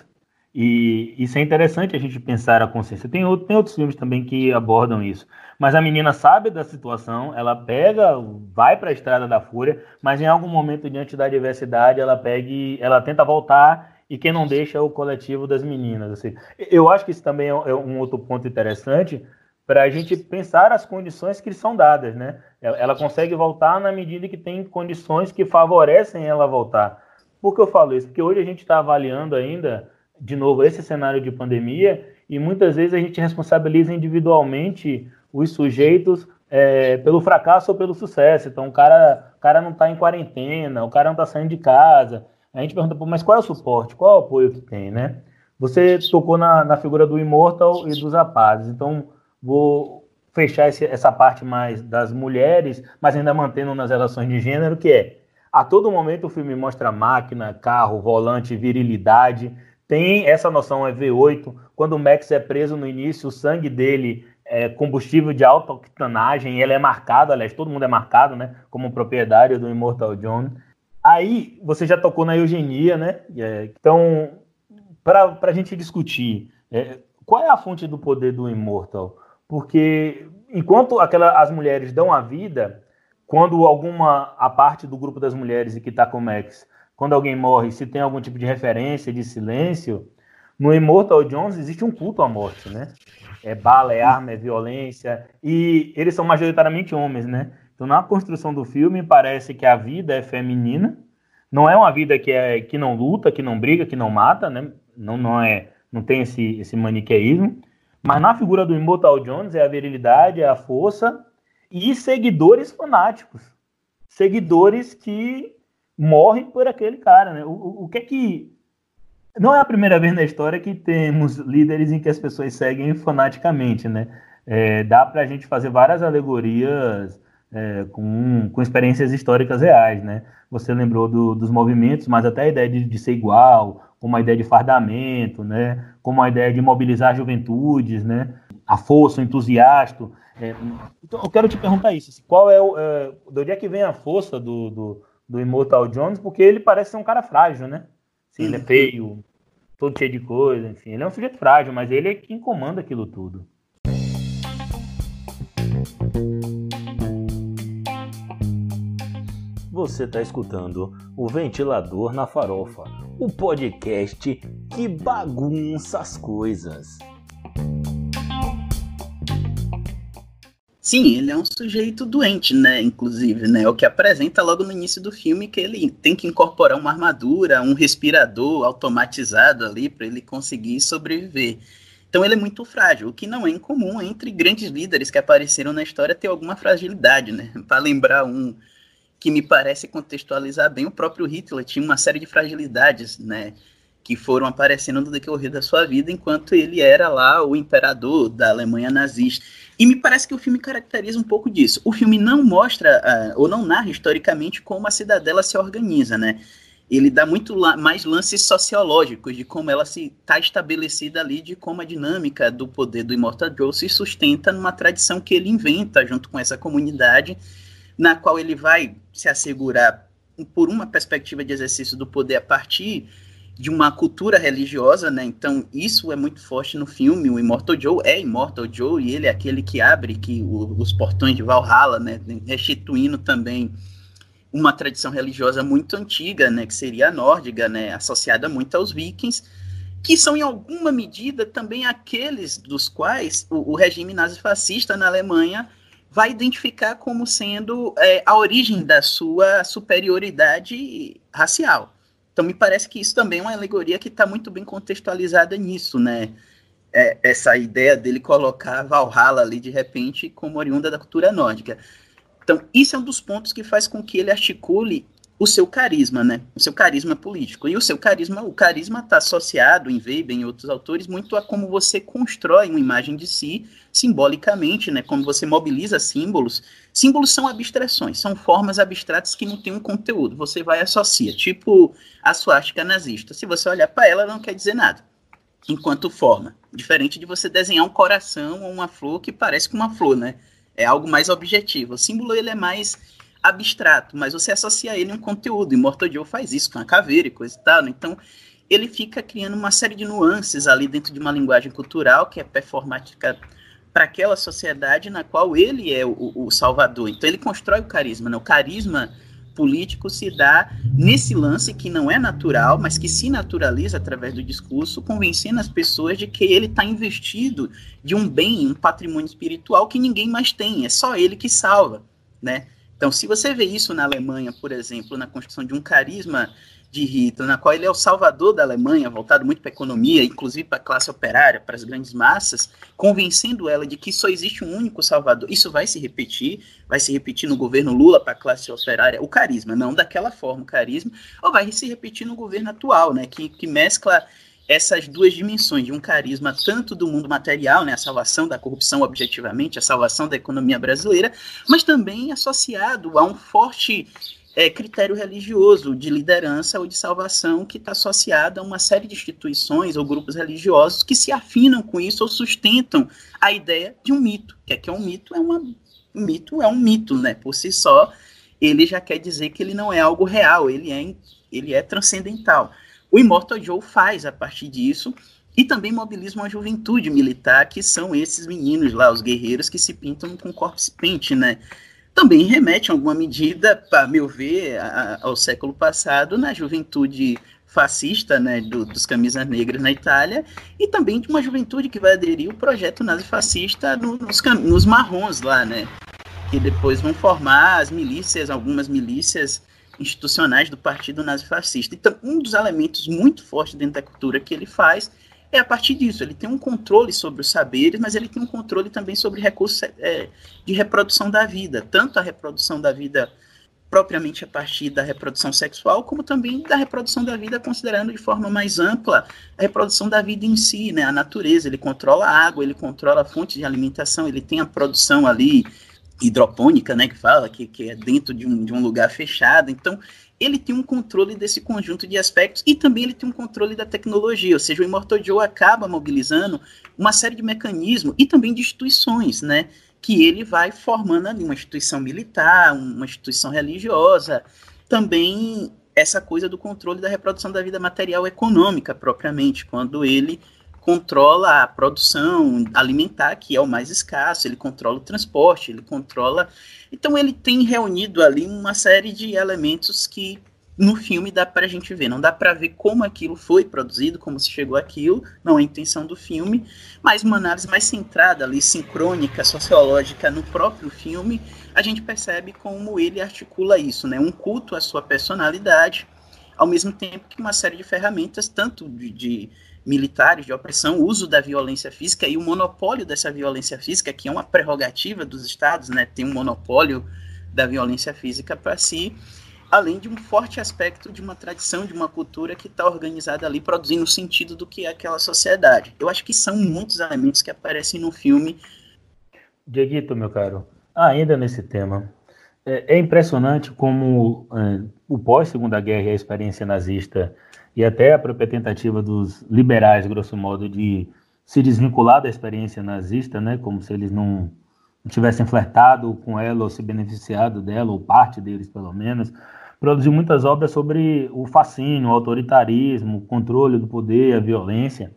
e isso é interessante a gente pensar a consciência. Tem, outro, tem outros filmes também que abordam isso. Mas a menina sabe da situação, ela pega, vai para a estrada da fúria, mas em algum momento, diante da adversidade, ela pega e ela tenta voltar e quem não deixa é o coletivo das meninas. Assim. Eu acho que isso também é um outro ponto interessante para a gente pensar as condições que são dadas. Né? Ela consegue voltar na medida que tem condições que favorecem ela voltar. Por que eu falo isso? Porque hoje a gente está avaliando ainda de novo, esse cenário de pandemia, e muitas vezes a gente responsabiliza individualmente os sujeitos é, pelo fracasso ou pelo sucesso. Então, o cara, o cara não está em quarentena, o cara não está saindo de casa. A gente pergunta, mas qual é o suporte? Qual é o apoio que tem, né? Você tocou na, na figura do Immortal e dos rapazes. Então, vou fechar esse, essa parte mais das mulheres, mas ainda mantendo nas relações de gênero, que é a todo momento o filme mostra máquina, carro, volante, virilidade. Tem essa noção, é V8. Quando o Max é preso no início, o sangue dele é combustível de alta octanagem, ele é marcado, aliás, todo mundo é marcado, né? Como proprietário do Immortal John. Aí você já tocou na eugenia, né? É, então, para a gente discutir, é, qual é a fonte do poder do Immortal? Porque enquanto aquela, as mulheres dão a vida, quando alguma a parte do grupo das mulheres que está com o Max, quando alguém morre, se tem algum tipo de referência de silêncio, no Immortal Jones existe um culto à morte, né? É bala, é arma, é violência, e eles são majoritariamente homens, né? Então, na construção do filme, parece que a vida é feminina, não é uma vida que, é, que não luta, que não briga, que não mata, né? Não, não, é, não tem esse, esse maniqueísmo, mas na figura do Immortal Jones é a virilidade, é a força e seguidores fanáticos. Seguidores que morrem por aquele cara, né? O, o, o que é que. Não é a primeira vez na história que temos líderes em que as pessoas seguem fanaticamente, né? É, dá para a gente fazer várias alegorias é, com, com experiências históricas reais, né? Você lembrou do, dos movimentos, mas até a ideia de, de, ser igual, como a ideia de fardamento, né? Como a ideia de mobilizar juventudes, né? A força, o entusiasta. É, então, eu quero te perguntar isso. Assim, qual é o. É, de onde é que vem a força do, do, do Immortal Jones? Porque ele parece ser um cara frágil, né? Assim, ele é feio, todo cheio de coisa, enfim. Ele é um sujeito frágil, mas ele é quem comanda aquilo tudo. Você está escutando o Ventilador na Farofa, o podcast que bagunça as coisas. Sim, ele é um sujeito doente, né? Inclusive, né? O que apresenta logo no início do filme que ele tem que incorporar uma armadura, um respirador automatizado ali para ele conseguir sobreviver. Então ele é muito frágil, o que não é incomum entre grandes líderes que apareceram na história ter alguma fragilidade, né? Para lembrar um que me parece contextualizar bem o próprio Hitler tinha uma série de fragilidades, né? que foram aparecendo no decorrer da sua vida enquanto ele era lá o imperador da Alemanha nazista. E me parece que o filme caracteriza um pouco disso. O filme não mostra, uh, ou não narra historicamente, como a cidadela se organiza, né? Ele dá muito la mais lances sociológicos de como ela se está estabelecida ali, de como a dinâmica do poder do Immortal Joe se sustenta numa tradição que ele inventa junto com essa comunidade, na qual ele vai se assegurar por uma perspectiva de exercício do poder a partir de uma cultura religiosa, né? Então isso é muito forte no filme. O Immortal Joe é Immortal Joe e ele é aquele que abre que o, os portões de Valhalla, né? Restituindo também uma tradição religiosa muito antiga, né? Que seria a nórdica, né? Associada muito aos vikings, que são em alguma medida também aqueles dos quais o, o regime nazifascista na Alemanha vai identificar como sendo é, a origem da sua superioridade racial. Então, me parece que isso também é uma alegoria que está muito bem contextualizada nisso, né? É, essa ideia dele colocar Valhalla ali de repente como oriunda da cultura nórdica. Então, isso é um dos pontos que faz com que ele articule o seu carisma, né? O seu carisma político. E o seu carisma, o carisma está associado em Weber e outros autores muito a como você constrói uma imagem de si simbolicamente, né? Como você mobiliza símbolos. Símbolos são abstrações, são formas abstratas que não têm um conteúdo. Você vai associar, tipo a suástica nazista. Se você olhar para ela, ela não quer dizer nada. Enquanto forma, diferente de você desenhar um coração ou uma flor que parece com uma flor, né? É algo mais objetivo. O símbolo ele é mais abstrato, mas você associa ele a um conteúdo. E Mortal Joe faz isso com a caveira e coisa e tal. Então, ele fica criando uma série de nuances ali dentro de uma linguagem cultural que é performática para aquela sociedade na qual ele é o, o, salvador. Então, ele constrói o carisma. Né? O carisma político se dá nesse lance que não é natural, mas que se naturaliza através do discurso, convencendo as pessoas de que ele está investido de um bem, um patrimônio espiritual que ninguém mais tem, é só ele que salva, né? Então, se você vê isso na Alemanha, por exemplo, na construção de um carisma de Hitler, na qual ele é o salvador da Alemanha, voltado muito para a economia, inclusive para a classe operária, para as grandes massas, convencendo ela de que só existe um único salvador. Isso vai se repetir, vai se repetir no governo Lula para a classe operária, o carisma, não daquela forma, o carisma, ou vai se repetir no governo atual, né, que, que mescla essas duas dimensões de um carisma tanto do mundo material, né, a salvação da corrupção objetivamente, a salvação da economia brasileira, mas também associado a um forte é, critério religioso de liderança ou de salvação que está associado a uma série de instituições ou grupos religiosos que se afinam com isso ou sustentam a ideia de um mito. Que é que é um mito é uma um mito é um mito, né? Por si só, ele já quer dizer que ele não é algo real, ele é ele é transcendental. O Immortal Joe faz a partir disso e também mobiliza uma juventude militar, que são esses meninos lá, os guerreiros que se pintam com corpse paint, né? também remete, em alguma medida, para meu ver, a, ao século passado, na juventude fascista né, do, dos camisas negras na Itália e também de uma juventude que vai aderir ao projeto nazifascista no, nos, nos marrons lá, né, que depois vão formar as milícias, algumas milícias institucionais do partido nazifascista. Então, um dos elementos muito fortes dentro da cultura que ele faz é a partir disso. Ele tem um controle sobre os saberes, mas ele tem um controle também sobre recursos é, de reprodução da vida, tanto a reprodução da vida propriamente a partir da reprodução sexual, como também da reprodução da vida, considerando de forma mais ampla a reprodução da vida em si, né, a natureza. Ele controla a água, ele controla a fonte de alimentação, ele tem a produção ali hidropônica, né, que fala que, que é dentro de um, de um lugar fechado. Então, ele tem um controle desse conjunto de aspectos e também ele tem um controle da tecnologia, ou seja, o Immortal Joe acaba mobilizando uma série de mecanismos e também de instituições, né, que ele vai formando ali uma instituição militar, uma instituição religiosa, também essa coisa do controle da reprodução da vida material econômica propriamente, quando ele controla a produção alimentar, que é o mais escasso, ele controla o transporte, ele controla. Então ele tem reunido ali uma série de elementos que no filme dá para a gente ver. Não dá para ver como aquilo foi produzido, como se chegou aquilo, não é a intenção do filme, mas uma análise mais centrada ali, sincrônica, sociológica no próprio filme, a gente percebe como ele articula isso, né? Um culto à sua personalidade, ao mesmo tempo que uma série de ferramentas, tanto de, de militares de opressão, uso da violência física e o monopólio dessa violência física, que é uma prerrogativa dos estados, né, tem um monopólio da violência física para si, além de um forte aspecto de uma tradição, de uma cultura que está organizada ali, produzindo o sentido do que é aquela sociedade. Eu acho que são muitos elementos que aparecem no filme. Dieguito, meu caro, ainda nesse tema, é, é impressionante como é, o pós-segunda guerra e a experiência nazista e até a própria tentativa dos liberais, grosso modo, de se desvincular da experiência nazista, né, como se eles não, não tivessem flertado com ela ou se beneficiado dela, ou parte deles, pelo menos, produziu muitas obras sobre o fascínio, o autoritarismo, o controle do poder, a violência.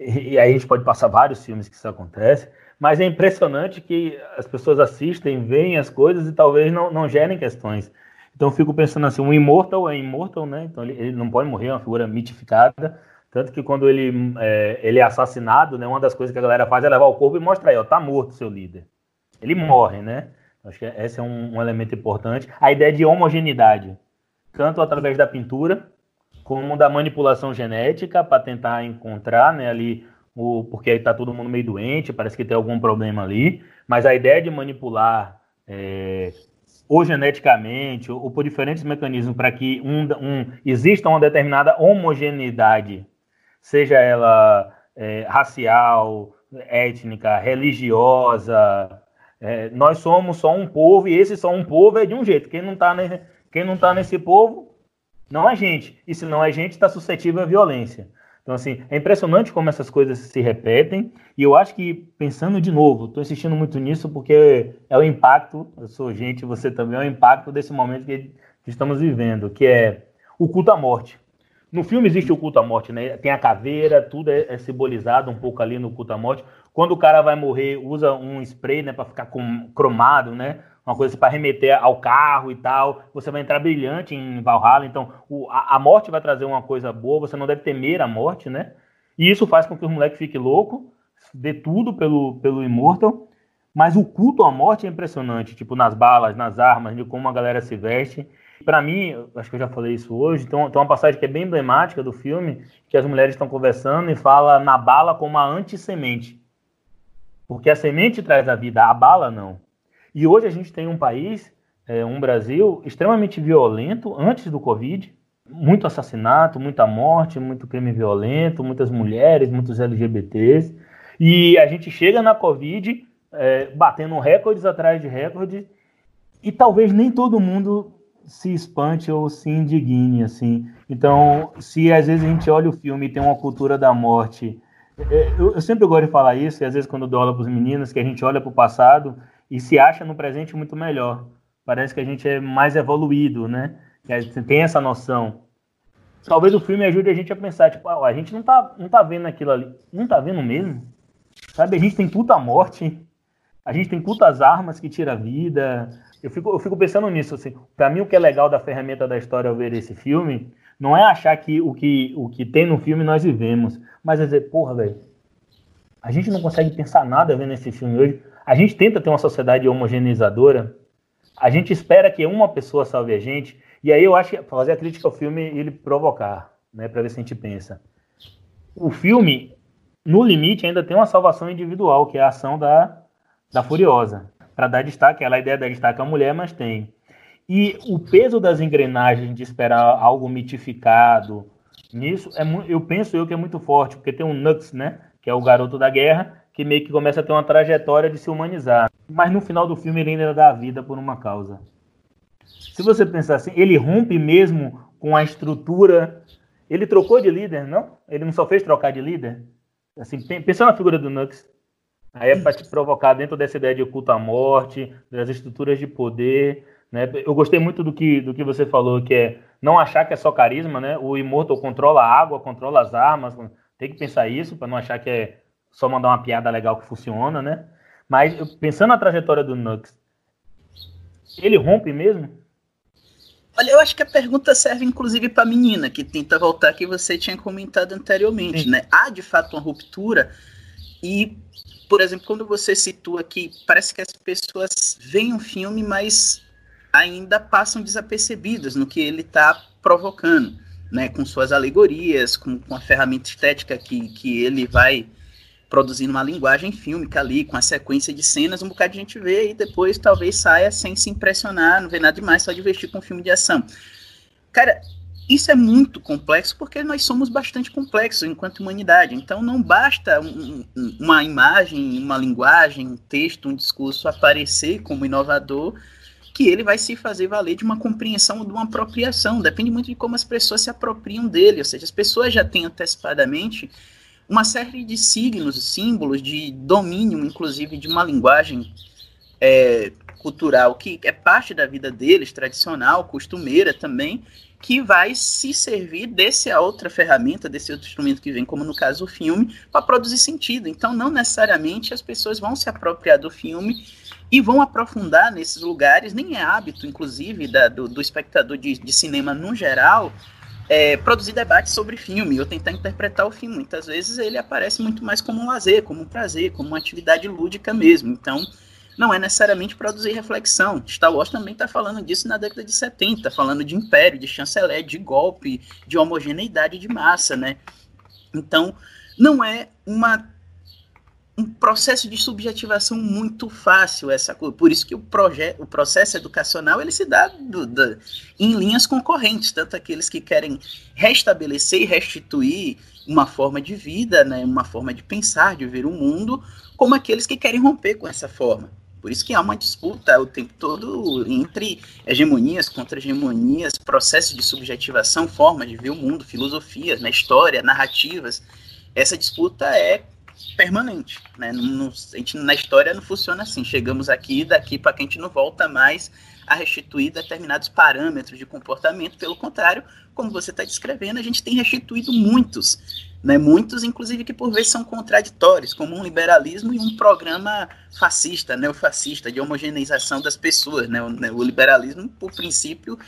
E, e aí a gente pode passar vários filmes que isso acontece, mas é impressionante que as pessoas assistem, veem as coisas e talvez não, não gerem questões então fico pensando assim, um imortal é imortal, né? Então ele, ele não pode morrer, é uma figura mitificada. Tanto que quando ele é, ele é assassinado, né? Uma das coisas que a galera faz é levar o corpo e mostrar aí, ó, tá morto seu líder. Ele morre, né? Acho que esse é um, um elemento importante. A ideia de homogeneidade, tanto através da pintura, como da manipulação genética, para tentar encontrar né, ali, o, porque aí está todo mundo meio doente, parece que tem algum problema ali, mas a ideia de manipular é, ou geneticamente, ou, ou por diferentes mecanismos, para que um, um, exista uma determinada homogeneidade, seja ela é, racial, étnica, religiosa. É, nós somos só um povo e esse só um povo é de um jeito. Quem não está não tá nesse povo não é gente. E se não é gente, está suscetível à violência. Então, assim, é impressionante como essas coisas se repetem. E eu acho que, pensando de novo, estou insistindo muito nisso porque é o impacto, eu sou gente, você também, é o impacto desse momento que estamos vivendo, que é o culto à morte. No filme existe o culto à morte, né? Tem a caveira, tudo é, é simbolizado um pouco ali no culto à morte. Quando o cara vai morrer, usa um spray, né, para ficar com, cromado, né? Uma coisa assim para remeter ao carro e tal. Você vai entrar brilhante em Valhalla, então o, a, a, morte vai trazer uma coisa boa, você não deve temer a morte, né? E isso faz com que o moleque fique louco, dê tudo pelo, pelo Immortal. Mas o culto à morte é impressionante, tipo nas balas, nas armas, de como a galera se veste. Para mim, acho que eu já falei isso hoje, então tem uma passagem que é bem emblemática do filme, que as mulheres estão conversando e fala na bala como a antissemente. Porque a semente traz a vida, a bala não. E hoje a gente tem um país, é, um Brasil, extremamente violento antes do Covid, muito assassinato, muita morte, muito crime violento, muitas mulheres, muitos LGBTs. E a gente chega na Covid é, batendo recordes atrás de recordes e talvez nem todo mundo se espante ou se indigne, assim. Então, se às vezes a gente olha o filme e tem uma cultura da morte, é, eu, sempre gosto de falar isso, e às vezes quando eu dou aula para os meninos, que a gente olha para o passado e se acha no presente muito melhor. Parece que a gente é mais evoluído, né? Que a gente tem essa noção. Talvez o filme ajude a gente a pensar, tipo, ah, a gente não tá, não tá vendo aquilo ali. Não tá vendo mesmo? Sabe, a gente tem puta morte, a gente tem putas armas que tira a vida, eu fico, eu fico pensando nisso, assim. Pra mim, o que é legal da ferramenta da história ao ver esse filme não é achar que o que, o que tem no filme nós vivemos, mas é dizer, porra, velho, a gente não consegue pensar nada vendo esse filme hoje. A gente tenta ter uma sociedade homogeneizadora, a gente espera que uma pessoa salve a gente, e aí eu acho que fazer a crítica ao filme ele provocar, né, para ver se a gente pensa. O filme, no limite, ainda tem uma salvação individual, que é a ação da, da Furiosa para dar destaque. Ela a ideia da destaque à mulher, mas tem. E o peso das engrenagens de esperar algo mitificado nisso, é, eu penso eu que é muito forte, porque tem um Nux, né, que é o garoto da guerra, que meio que começa a ter uma trajetória de se humanizar. Mas no final do filme ele ainda dá a vida por uma causa. Se você pensar assim, ele rompe mesmo com a estrutura. Ele trocou de líder, não? Ele não só fez trocar de líder? Assim, pensando na figura do Nux, Aí é para te provocar dentro dessa ideia de oculta a morte, das estruturas de poder. Né? Eu gostei muito do que, do que você falou, que é não achar que é só carisma, né? O Immortal controla a água, controla as armas. Tem que pensar isso para não achar que é só mandar uma piada legal que funciona, né? Mas pensando na trajetória do Nux, ele rompe mesmo? Olha, eu acho que a pergunta serve inclusive para a menina que tenta voltar que você tinha comentado anteriormente, Sim. né? Há de fato uma ruptura e por exemplo, quando você situa que parece que as pessoas veem um filme, mas ainda passam desapercebidas no que ele está provocando, né? Com suas alegorias, com, com a ferramenta estética que, que ele vai produzindo uma linguagem fílmica ali, com a sequência de cenas, um bocado de gente vê e depois talvez saia sem se impressionar, não vê nada demais, só divertir com um filme de ação. Cara, isso é muito complexo porque nós somos bastante complexos enquanto humanidade. Então não basta um, uma imagem, uma linguagem, um texto, um discurso aparecer como inovador que ele vai se fazer valer de uma compreensão ou de uma apropriação. Depende muito de como as pessoas se apropriam dele. Ou seja, as pessoas já têm antecipadamente uma série de signos, símbolos de domínio, inclusive de uma linguagem é, cultural que é parte da vida deles, tradicional, costumeira também, que vai se servir dessa outra ferramenta, desse outro instrumento que vem, como no caso o filme, para produzir sentido. Então, não necessariamente as pessoas vão se apropriar do filme e vão aprofundar nesses lugares, nem é hábito, inclusive, da, do, do, espectador de, de, cinema no geral, é, produzir debates sobre filme ou tentar interpretar o filme. Muitas vezes ele aparece muito mais como um lazer, como um prazer, como uma atividade lúdica mesmo. Então, não é necessariamente produzir reflexão. Star Wars também está falando disso na década de 70, falando de império, de chanceler, de golpe, de homogeneidade de massa, né? Então, não é uma um processo de subjetivação muito fácil essa coisa. Por isso que o, o processo educacional ele se dá do, do, em linhas concorrentes, tanto aqueles que querem restabelecer e restituir uma forma de vida, né, uma forma de pensar, de ver o mundo, como aqueles que querem romper com essa forma. Por isso que há uma disputa o tempo todo entre hegemonias, contra-hegemonias, processos de subjetivação, formas de ver o mundo, filosofias, né, história, narrativas. Essa disputa é permanente. Né? No, a gente, na história não funciona assim. Chegamos aqui, daqui para que a gente não volta mais a restituir determinados parâmetros de comportamento. Pelo contrário, como você está descrevendo, a gente tem restituído muitos, né? muitos, inclusive, que por vezes são contraditórios, como um liberalismo e um programa fascista, neofascista, de homogeneização das pessoas. Né? O, né? o liberalismo, por princípio,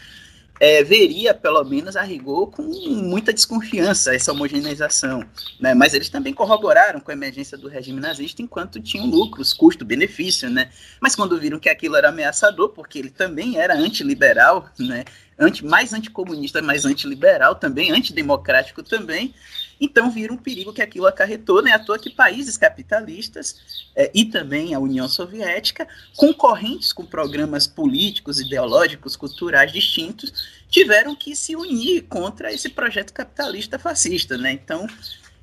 é, veria, pelo menos a rigor, com muita desconfiança essa homogeneização. Né? Mas eles também corroboraram com a emergência do regime nazista enquanto tinham lucros, custo-benefício. Né? Mas quando viram que aquilo era ameaçador, porque ele também era antiliberal, né? Anti, mais anticomunista, mais antiliberal também, antidemocrático também, então viram um perigo que aquilo acarretou, né? À toa que países capitalistas é, e também a União Soviética, concorrentes com programas políticos, ideológicos, culturais distintos, tiveram que se unir contra esse projeto capitalista fascista, né? Então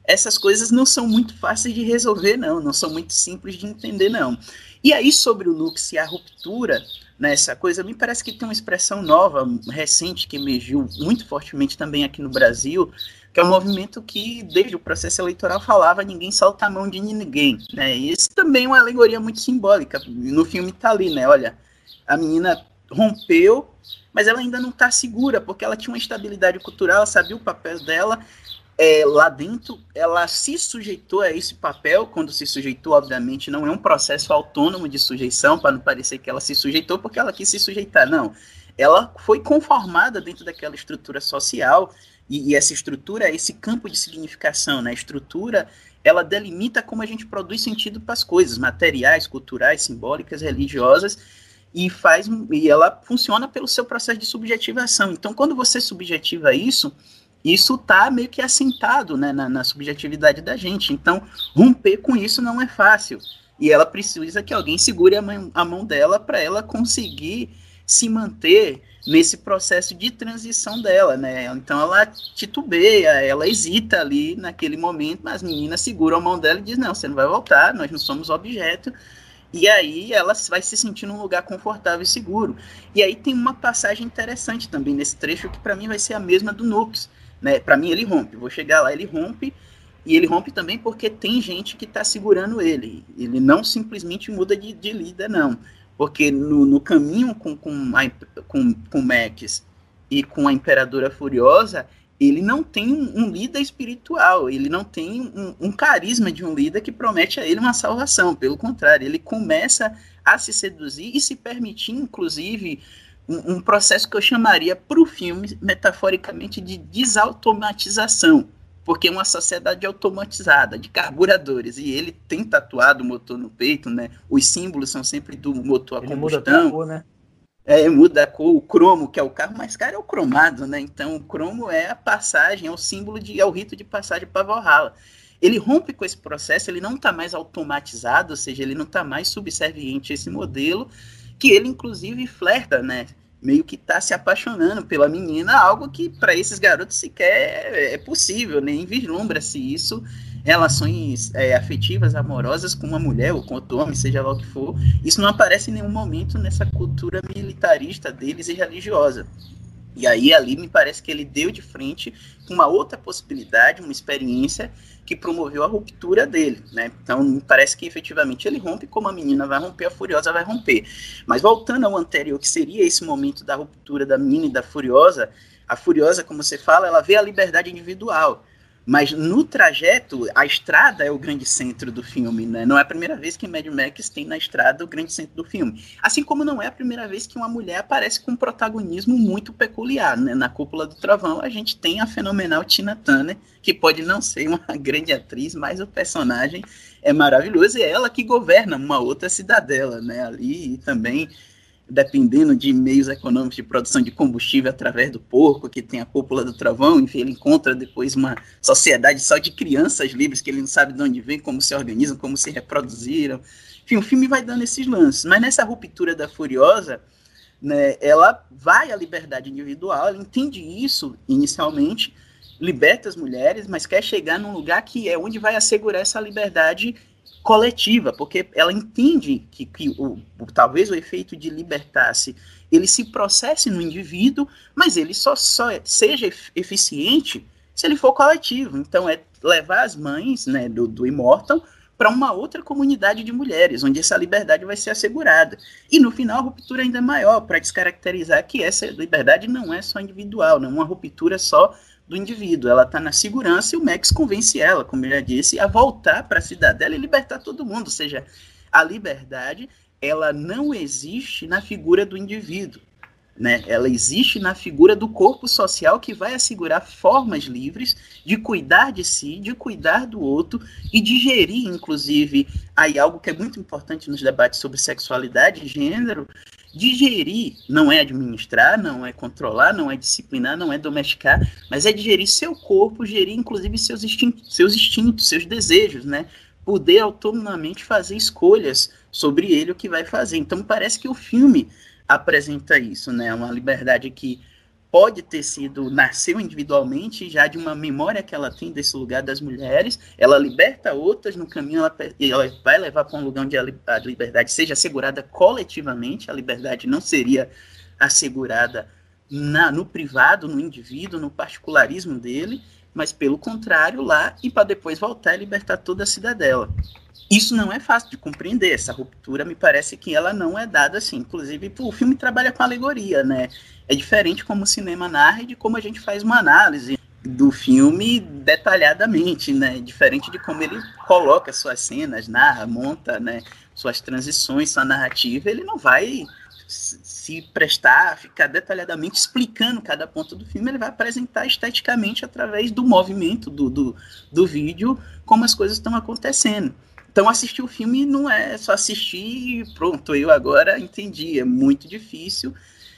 essas coisas não são muito fáceis de resolver, não, não são muito simples de entender, não. E aí, sobre o Nux e a ruptura nessa coisa, me parece que tem uma expressão nova, recente, que emergiu muito fortemente também aqui no Brasil, que é um movimento que, desde o processo eleitoral, falava ninguém solta a mão de ninguém. Né? E isso também é uma alegoria muito simbólica. No filme está ali, né? Olha, a menina rompeu, mas ela ainda não está segura, porque ela tinha uma estabilidade cultural, ela sabia o papel dela. É, lá dentro, ela se sujeitou a esse papel, quando se sujeitou, obviamente, não é um processo autônomo de sujeição, para não parecer que ela se sujeitou porque ela quis se sujeitar, não. Ela foi conformada dentro daquela estrutura social, e, e, essa estrutura é esse campo de significação, né? Estrutura, ela delimita como a gente produz sentido para as coisas, materiais, culturais, simbólicas, religiosas, e faz e ela funciona pelo seu processo de subjetivação. Então, quando você subjetiva isso, isso está meio que assentado né, na, na subjetividade da gente. Então, romper com isso não é fácil. E ela precisa que alguém segure a mão, a mão dela para ela conseguir se manter nesse processo de transição dela, né? Então ela titubeia, ela hesita ali naquele momento, mas as meninas seguram a mão dela e diz: "Não, você não vai voltar, nós não somos objeto". E aí ela vai se sentir num lugar confortável e seguro. E aí tem uma passagem interessante também nesse trecho que para mim vai ser a mesma do Nux, né? Para mim ele rompe, vou chegar lá, ele rompe e ele rompe também porque tem gente que está segurando ele. Ele não simplesmente muda de, de não. Porque no, no caminho com, com, a, com, com Max e com a Imperadora Furiosa, ele não tem um, um líder espiritual, ele não tem um, um, carisma de um líder que promete a ele uma salvação. Pelo contrário, ele começa a se seduzir e se permitir, inclusive, um, um processo que eu chamaria para o filme, metaforicamente, de desautomatização porque é uma sociedade automatizada, de carburadores, e ele tem tatuado o motor no peito, né? Os símbolos são sempre do motor a ele combustão. Muda a cor, né? É, muda a cor, o cromo, que é o carro mais caro, é o cromado, né? Então, o cromo é a passagem, é o símbolo, de, é o rito de passagem para Valhalla. Ele rompe com esse processo, ele não está mais automatizado, ou seja, ele não está mais subserviente a esse modelo, que ele, inclusive, flerta, né? Meio que tá se apaixonando pela menina, algo que para esses garotos sequer é possível, nem vislumbra-se isso, relações é, afetivas, amorosas com uma mulher ou com outro homem, seja lá o que for, isso não aparece em nenhum momento nessa cultura militarista deles e religiosa. E aí ali me parece que ele deu de frente uma outra possibilidade, uma experiência que promoveu a ruptura dele, né? Então me parece que efetivamente ele rompe como a menina vai romper, a Furiosa vai romper. Mas voltando ao anterior, que seria esse momento da ruptura da menina e da Furiosa, a Furiosa, como você fala, ela vê a liberdade individual. Mas no trajeto, a estrada é o grande centro do filme, né? Não é a primeira vez que Mad Max tem na estrada o grande centro do filme. Assim como não é a primeira vez que uma mulher aparece com um protagonismo muito peculiar, né? Na Cúpula do Trovão, a gente tem a fenomenal Tina Turner, que pode não ser uma grande atriz, mas o personagem é maravilhoso e é ela que governa uma outra cidadela, né? Ali e também dependendo de meios econômicos de produção de combustível através do porco, que tem a cúpula do trovão, enfim, ele encontra depois uma sociedade só de crianças livres, que ele não sabe de onde vem, como se organizam, como se reproduziram. Enfim, o filme vai dando esses lances. Mas nessa ruptura da Furiosa, né, ela vai à liberdade individual, ela entende isso inicialmente, liberta as mulheres, mas quer chegar num lugar que é onde vai assegurar essa liberdade coletiva, porque ela entende que, que o, o, talvez o efeito de libertar-se ele se processe no indivíduo, mas ele só, só seja eficiente se ele for coletivo. Então é levar as mães né, do, do Immortal para uma outra comunidade de mulheres, onde essa liberdade vai ser assegurada. E no final a ruptura ainda é maior, para descaracterizar que essa liberdade não é só individual, não é uma ruptura só do indivíduo. Ela está na segurança e o Max convence ela, como eu já disse, a voltar para a cidadela e libertar todo mundo. Ou seja, a liberdade ela não existe na figura do indivíduo. Né? Ela existe na figura do corpo social que vai assegurar formas livres de cuidar de si, de cuidar do outro e de gerir, inclusive, aí algo que é muito importante nos debates sobre sexualidade e gênero, digerir não é administrar, não é controlar, não é disciplinar, não é domesticar, mas é digerir seu corpo, gerir inclusive seus instintos, seus, instintos, seus desejos, né? Poder autonomamente fazer escolhas sobre ele, o que vai fazer. Então parece que o filme apresenta isso, né? Uma liberdade que pode ter sido, nasceu individualmente já de uma memória que ela tem desse lugar das mulheres, ela liberta outras, no caminho ela, ela vai levar para um lugar onde a, a liberdade seja assegurada coletivamente, a liberdade não seria assegurada na, no privado, no indivíduo, no particularismo dele, mas pelo contrário lá e para depois voltar e libertar toda a cidadela. Isso não é fácil de compreender, essa ruptura me parece que ela não é dada assim. Inclusive, o filme trabalha com alegoria, né? É diferente como o cinema narra e de como a gente faz uma análise do filme detalhadamente, né? Diferente de como ele coloca suas cenas, narra, monta, né? Suas transições, sua narrativa, ele não vai se prestar, ficar detalhadamente explicando cada ponto do filme, ele vai apresentar esteticamente através do movimento do, do, do vídeo como as coisas estão acontecendo. Então, assistir o filme não é só assistir e pronto, eu agora entendi. É muito difícil,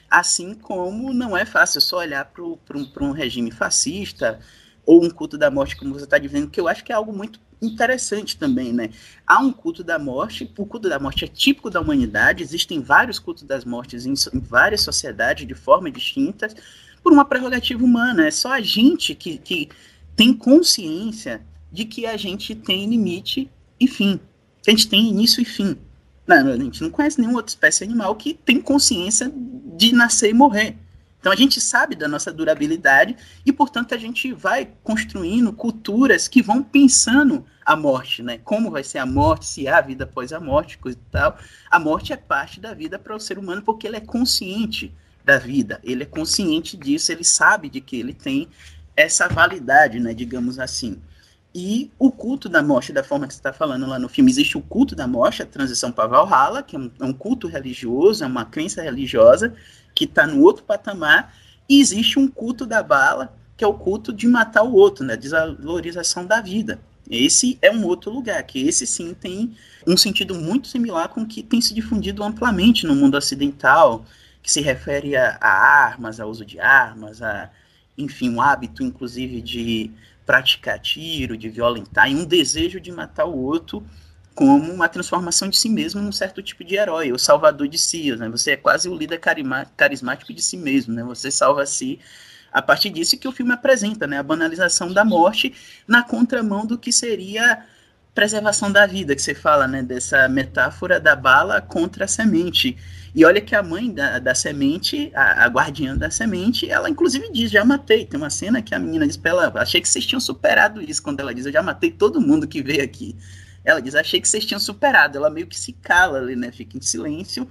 assim como não é fácil só olhar para um, um regime fascista ou um culto da morte, como você está dizendo, que eu acho que é algo muito interessante também, né? Há um culto da morte, o culto da morte é típico da humanidade, existem vários cultos das mortes em, em várias sociedades de forma distintas, por uma prerrogativa humana. É só a gente que, que tem consciência de que a gente tem limite e fim. A gente tem início e fim. Não, a gente não conhece nenhuma outra espécie animal que tem consciência de nascer e morrer. Então a gente sabe da nossa durabilidade e, portanto, a gente vai construindo culturas que vão pensando a morte, né? Como vai ser a morte, se há vida após a morte, coisa e tal. A morte é parte da vida para o ser humano porque ele é consciente da vida, ele é consciente disso, ele sabe de que ele tem essa validade, né? Digamos assim. E o culto da morte, da forma que você está falando lá no filme, existe o culto da morte, a transição para Valhalla, que é um, é um, culto religioso, é uma crença religiosa, que está no outro patamar, e existe um culto da bala, que é o culto de matar o outro, né, desvalorização da vida. Esse é um outro lugar, que esse sim tem um sentido muito similar com o que tem se difundido amplamente no mundo ocidental, que se refere a, a armas, ao uso de armas, a, enfim, um hábito, inclusive, de praticar tiro, de violentar, e um desejo de matar o outro como uma transformação de si mesmo num certo tipo de herói, o salvador de si, né? Você é quase o líder carismático de si mesmo, né? Você salva si a partir disso que o filme apresenta, né? A banalização da morte na contramão do que seria preservação da vida, que você fala, né? Dessa metáfora da bala contra a semente. E olha que a mãe da, da semente, a, a guardiã da semente, ela inclusive diz, já matei. Tem uma cena que a menina diz pra ela, achei que vocês tinham superado isso, quando ela diz, eu já matei todo mundo que veio aqui. Ela diz, achei que vocês tinham superado. Ela meio que se cala ali, né? Fica em silêncio,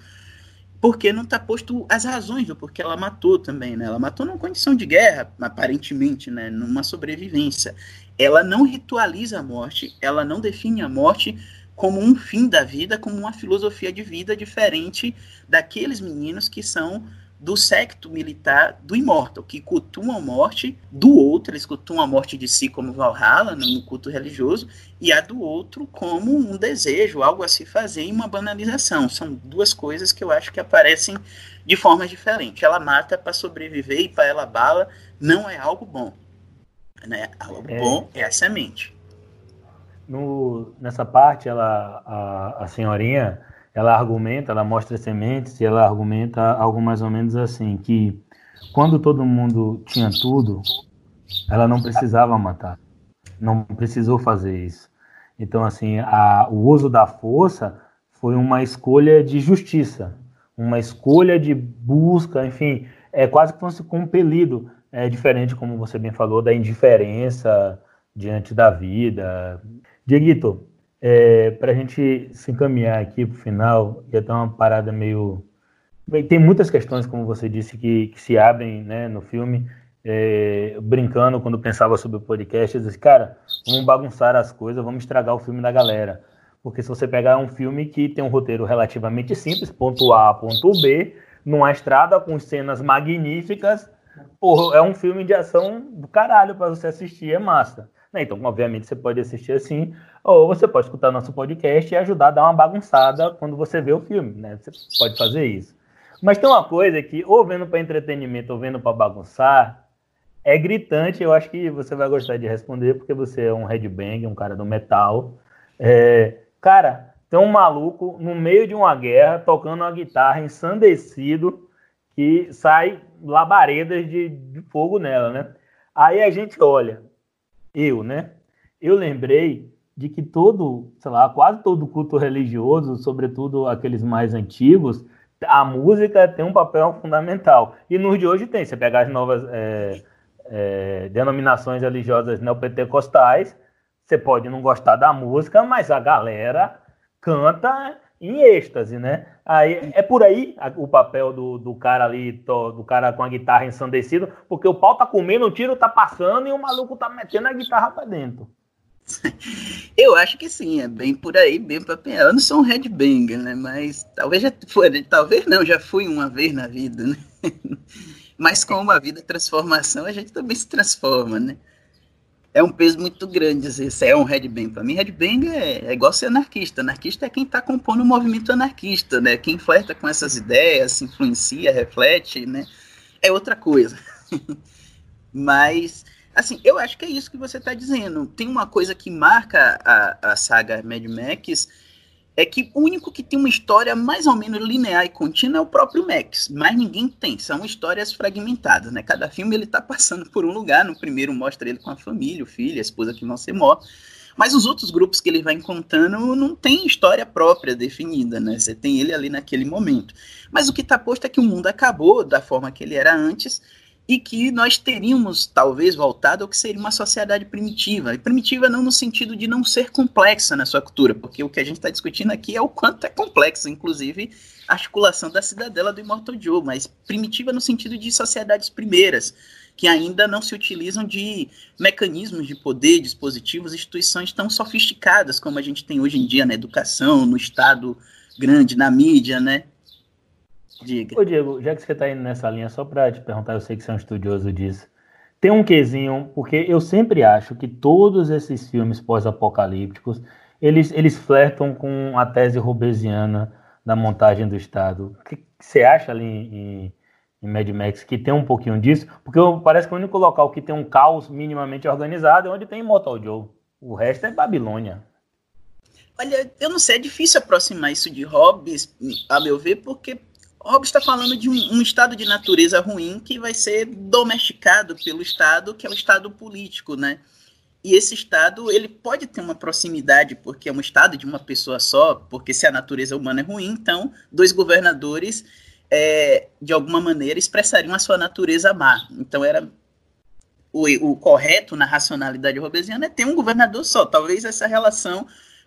porque não está posto as razões do porquê ela matou também, né? Ela matou numa condição de guerra, aparentemente, né? Numa sobrevivência. Ela não ritualiza a morte, ela não define a morte como um fim da vida, como uma filosofia de vida diferente daqueles meninos que são do secto militar do imortal, que cultuam a morte do outro, eles cultuam a morte de si como Valhalla, no culto religioso, e a do outro como um desejo, algo a se fazer e uma banalização. São duas coisas que eu acho que aparecem de forma diferente. Ela mata para sobreviver e para ela bala não é algo bom. Né? Algo é. bom é a semente no, nessa parte, ela, a, a senhorinha, ela argumenta, ela mostra sementes e ela argumenta algo mais ou menos assim, que quando todo mundo tinha tudo, ela não precisava matar, não precisou fazer isso. Então, assim, a, o uso da força foi uma escolha de justiça, uma escolha de busca, enfim, é quase que fosse compelido, é diferente, como você bem falou, da indiferença diante da vida, Dieguito, é, para a gente se encaminhar aqui para o final, ia ter uma parada meio. Tem muitas questões, como você disse, que, que se abrem né, no filme. É, brincando quando pensava sobre o podcast, eu disse, cara, vamos bagunçar as coisas, vamos estragar o filme da galera. Porque se você pegar um filme que tem um roteiro relativamente simples, ponto A, ponto B, numa estrada com cenas magníficas. Porra, é um filme de ação do caralho para você assistir, é massa. Né? Então, obviamente, você pode assistir assim, ou você pode escutar nosso podcast e ajudar a dar uma bagunçada quando você vê o filme, né? Você pode fazer isso. Mas tem uma coisa que, ou vendo para entretenimento ou vendo para bagunçar, é gritante. Eu acho que você vai gostar de responder, porque você é um headbang, um cara do metal. É, cara, tem um maluco no meio de uma guerra tocando uma guitarra ensandecido que sai labaredas de, de fogo nela, né? Aí a gente olha, eu, né? Eu lembrei de que todo, sei lá, quase todo culto religioso, sobretudo aqueles mais antigos, a música tem um papel fundamental. E nos de hoje tem. Você pegar as novas é, é, denominações religiosas neopentecostais, você pode não gostar da música, mas a galera canta em êxtase, né? Aí é por aí o papel do, do cara ali, do cara com a guitarra ensandecido, porque o pau tá comendo, o tiro tá passando e o maluco tá metendo a guitarra para dentro. Eu acho que sim, é bem por aí, bem para Eu não sou um headbanger, né? Mas talvez já foi, talvez não, já fui uma vez na vida, né? Mas com uma vida transformação, a gente também se transforma, né? É um peso muito grande dizer se é um headbang. Para mim, headbang é, é igual ser anarquista. Anarquista é quem está compondo o movimento anarquista, né? Quem flerta com essas ideias, se influencia, reflete, né? É outra coisa. Mas Assim, eu acho que é isso que você está dizendo. Tem uma coisa que marca a, a saga Mad Max, é que o único que tem uma história mais ou menos linear e contínua é o próprio Max, mas ninguém tem, são histórias fragmentadas, né? Cada filme ele tá passando por um lugar, no primeiro mostra ele com a família, o filho, a esposa que não se morre, mas os outros grupos que ele vai encontrando não tem história própria definida, né? Você tem ele ali naquele momento. Mas o que está posto é que o mundo acabou da forma que ele era antes, e que nós teríamos talvez voltado ao que seria uma sociedade primitiva. E primitiva não no sentido de não ser complexa na sua cultura, porque o que a gente está discutindo aqui é o quanto é complexa, inclusive a articulação da cidadela do Immortal Joe, mas primitiva no sentido de sociedades primeiras, que ainda não se utilizam de mecanismos de poder, dispositivos, instituições tão sofisticadas como a gente tem hoje em dia na educação, no Estado grande, na mídia, né? Diga. Ô, Diego, já que você está indo nessa linha, só para te perguntar, eu sei que você é um estudioso disso. Tem um quesinho, porque eu sempre acho que todos esses filmes pós-apocalípticos, eles, eles flertam com a tese robesiana da montagem do Estado. O que você acha ali em, em Mad Max que tem um pouquinho disso? Porque parece que o único local que tem um caos minimamente organizado é onde tem Mortal Joe. O resto é Babilônia. Olha, eu não sei, é difícil aproximar isso de Hobbes, a meu ver, porque Hobbes está falando de um, um, estado de natureza ruim que vai ser domesticado pelo Estado, que é o Estado político, né? E esse Estado, ele pode ter uma proximidade, porque é um Estado de uma pessoa só, porque se a natureza humana é ruim, então dois governadores, é, de alguma maneira, expressariam a sua natureza má. Então era o, o correto na racionalidade hobbesiana é ter um governador só. Talvez essa relação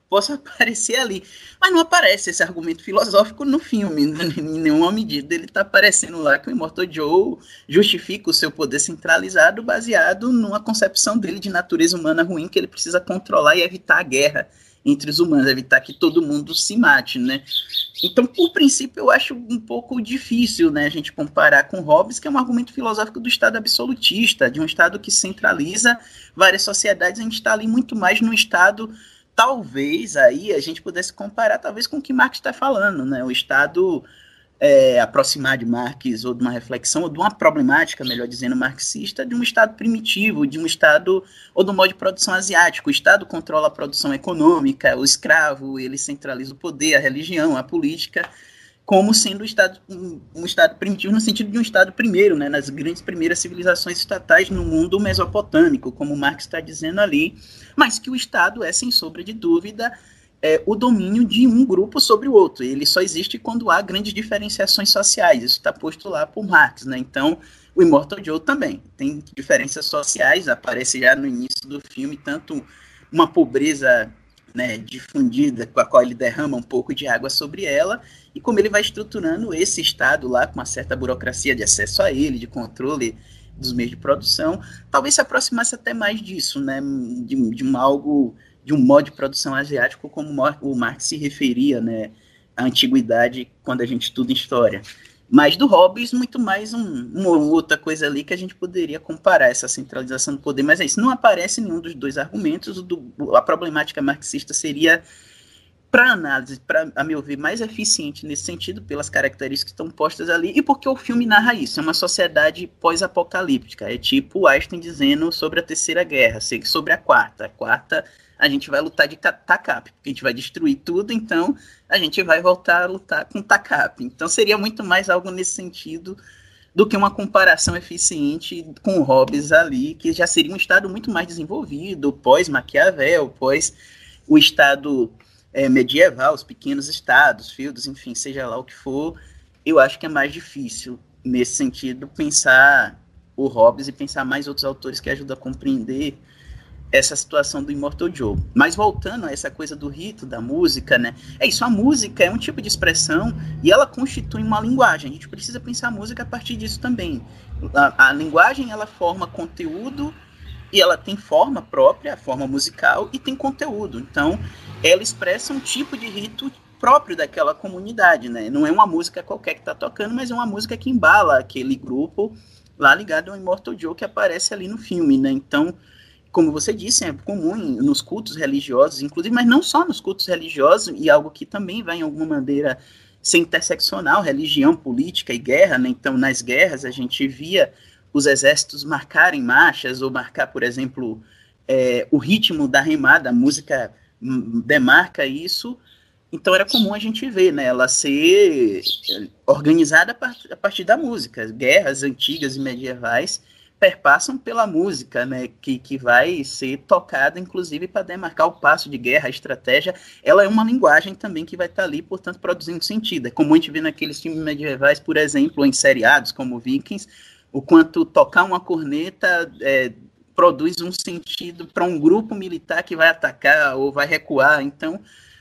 possa aparecer ali. Mas não aparece esse argumento filosófico no filme, em nenhuma medida. Ele está aparecendo lá que o Immortal Joe justifica o seu poder centralizado baseado numa concepção dele de natureza humana ruim que ele precisa controlar e evitar a guerra entre os humanos, evitar que todo mundo se mate, né? Então, por princípio, eu acho um pouco difícil, né, a gente comparar com Hobbes, que é um argumento filosófico do Estado absolutista, de um Estado que centraliza várias sociedades, a gente está ali muito mais no Estado talvez aí a gente pudesse comparar talvez com o que Marx está falando, né? O Estado é, aproximar de Marx ou de uma reflexão ou de uma problemática, melhor dizendo, marxista, de um Estado primitivo, de um Estado ou do modo de produção asiático. O Estado controla a produção econômica, o escravo ele centraliza o poder, a religião, a política como sendo um estado, um, um, estado primitivo no sentido de um estado primeiro, né, nas grandes primeiras civilizações estatais no mundo mesopotâmico, como Marx está dizendo ali, mas que o estado é, sem sombra de dúvida, é, o domínio de um grupo sobre o outro. Ele só existe quando há grandes diferenciações sociais. Isso está posto lá por Marx, né? Então, o Immortal Joe também tem diferenças sociais. Aparece já no início do filme tanto uma pobreza né, difundida, com a qual ele derrama um pouco de água sobre ela, e como ele vai estruturando esse Estado lá com uma certa burocracia de acesso a ele, de controle dos meios de produção, talvez se aproximasse até mais disso, né, de, de um algo, de um modo de produção asiático, como o Marx se referia, né, à antiguidade quando a gente estuda história. Mas do Hobbes, muito mais um, uma outra coisa ali que a gente poderia comparar essa centralização do poder. Mas é isso, não aparece nenhum dos dois argumentos. Do, a problemática marxista seria, para análise, para a meu ver, mais eficiente nesse sentido, pelas características que estão postas ali, e porque o filme narra isso. É uma sociedade pós-apocalíptica. É tipo Einstein dizendo sobre a Terceira Guerra, sobre a Quarta. A Quarta a gente vai lutar de TACAP, porque a gente vai destruir tudo, então a gente vai voltar a lutar com TACAP. Então seria muito mais algo nesse sentido do que uma comparação eficiente com o Hobbes ali, que já seria um Estado muito mais desenvolvido, pós-Maquiavel, pós o Estado é, medieval, os pequenos estados, feudos, enfim, seja lá o que for, eu acho que é mais difícil, nesse sentido, pensar o Hobbes e pensar mais outros autores que ajudam a compreender essa situação do Immortal Joe. Mas voltando a essa coisa do rito, da música, né? É isso, a música é um tipo de expressão e ela constitui uma linguagem. A gente precisa pensar a música a partir disso também. A, a linguagem, ela forma conteúdo e ela tem forma própria, forma musical, e tem conteúdo. Então, ela expressa um tipo de rito próprio daquela comunidade, né? Não é uma música qualquer que está tocando, mas é uma música que embala aquele grupo lá ligado ao Immortal Joe que aparece ali no filme, né? Então, como você disse, é comum nos cultos religiosos, inclusive, mas não só nos cultos religiosos, e algo que também vai, em alguma maneira, ser interseccional, religião, política e guerra, né? Então, nas guerras, a gente via os exércitos marcarem marchas, ou marcar, por exemplo, é, o ritmo da remada, a música demarca isso, então era comum a gente ver, né, ela ser organizada a partir da música, guerras antigas e medievais, perpassam pela música, né, que, que vai ser tocada, inclusive, para demarcar o passo de guerra, a estratégia. Ela é uma linguagem também que vai estar tá ali, portanto, produzindo sentido. É como a gente vê naqueles filmes medievais, por exemplo, em seriados como Vikings, o quanto tocar uma corneta é, produz um sentido para um grupo militar que vai atacar ou vai recuar. Então,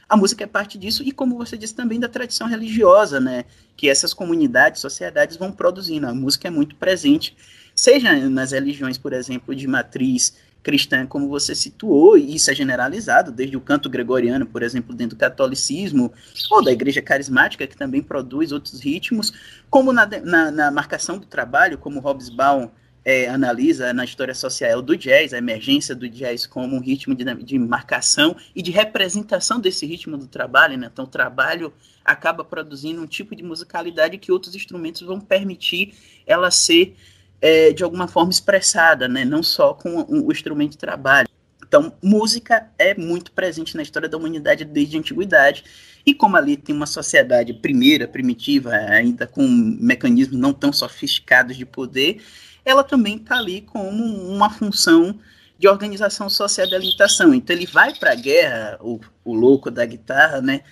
a música é parte disso e, como você disse, também da tradição religiosa, né, que essas comunidades, sociedades vão produzindo. A música é muito presente seja nas religiões, por exemplo, de matriz cristã, como você situou, e isso é generalizado, desde o canto gregoriano, por exemplo, dentro do catolicismo, ou da igreja carismática, que também produz outros ritmos, como na, na, na marcação do trabalho, como Hobsbawm é, analisa na história social do jazz, a emergência do jazz como um ritmo de, de marcação e de representação desse ritmo do trabalho, né? então o trabalho acaba produzindo um tipo de musicalidade que outros instrumentos vão permitir ela ser é, de alguma forma expressada, né? não só com o instrumento de trabalho. Então, música é muito presente na história da humanidade desde a antiguidade. E como ali tem uma sociedade primeira, primitiva, ainda com mecanismos não tão sofisticados de poder, ela também está ali como uma função de organização social e alimentação. Então ele vai para a guerra, o, o louco da guitarra, né?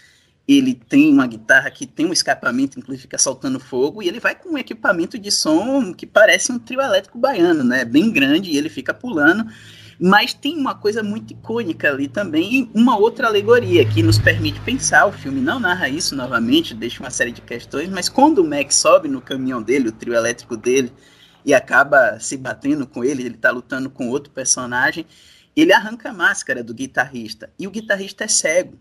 Ele tem uma guitarra que tem um escapamento, inclusive fica soltando fogo, e ele vai com um equipamento de som que parece um trio elétrico baiano, né? Bem grande, e ele fica pulando. Mas tem uma coisa muito icônica ali também, uma outra alegoria que nos permite pensar. O filme não narra isso novamente, deixa uma série de questões, mas quando o Max sobe no caminhão dele, o trio elétrico dele, e acaba se batendo com ele, ele está lutando com outro personagem, ele arranca a máscara do guitarrista, e o guitarrista é cego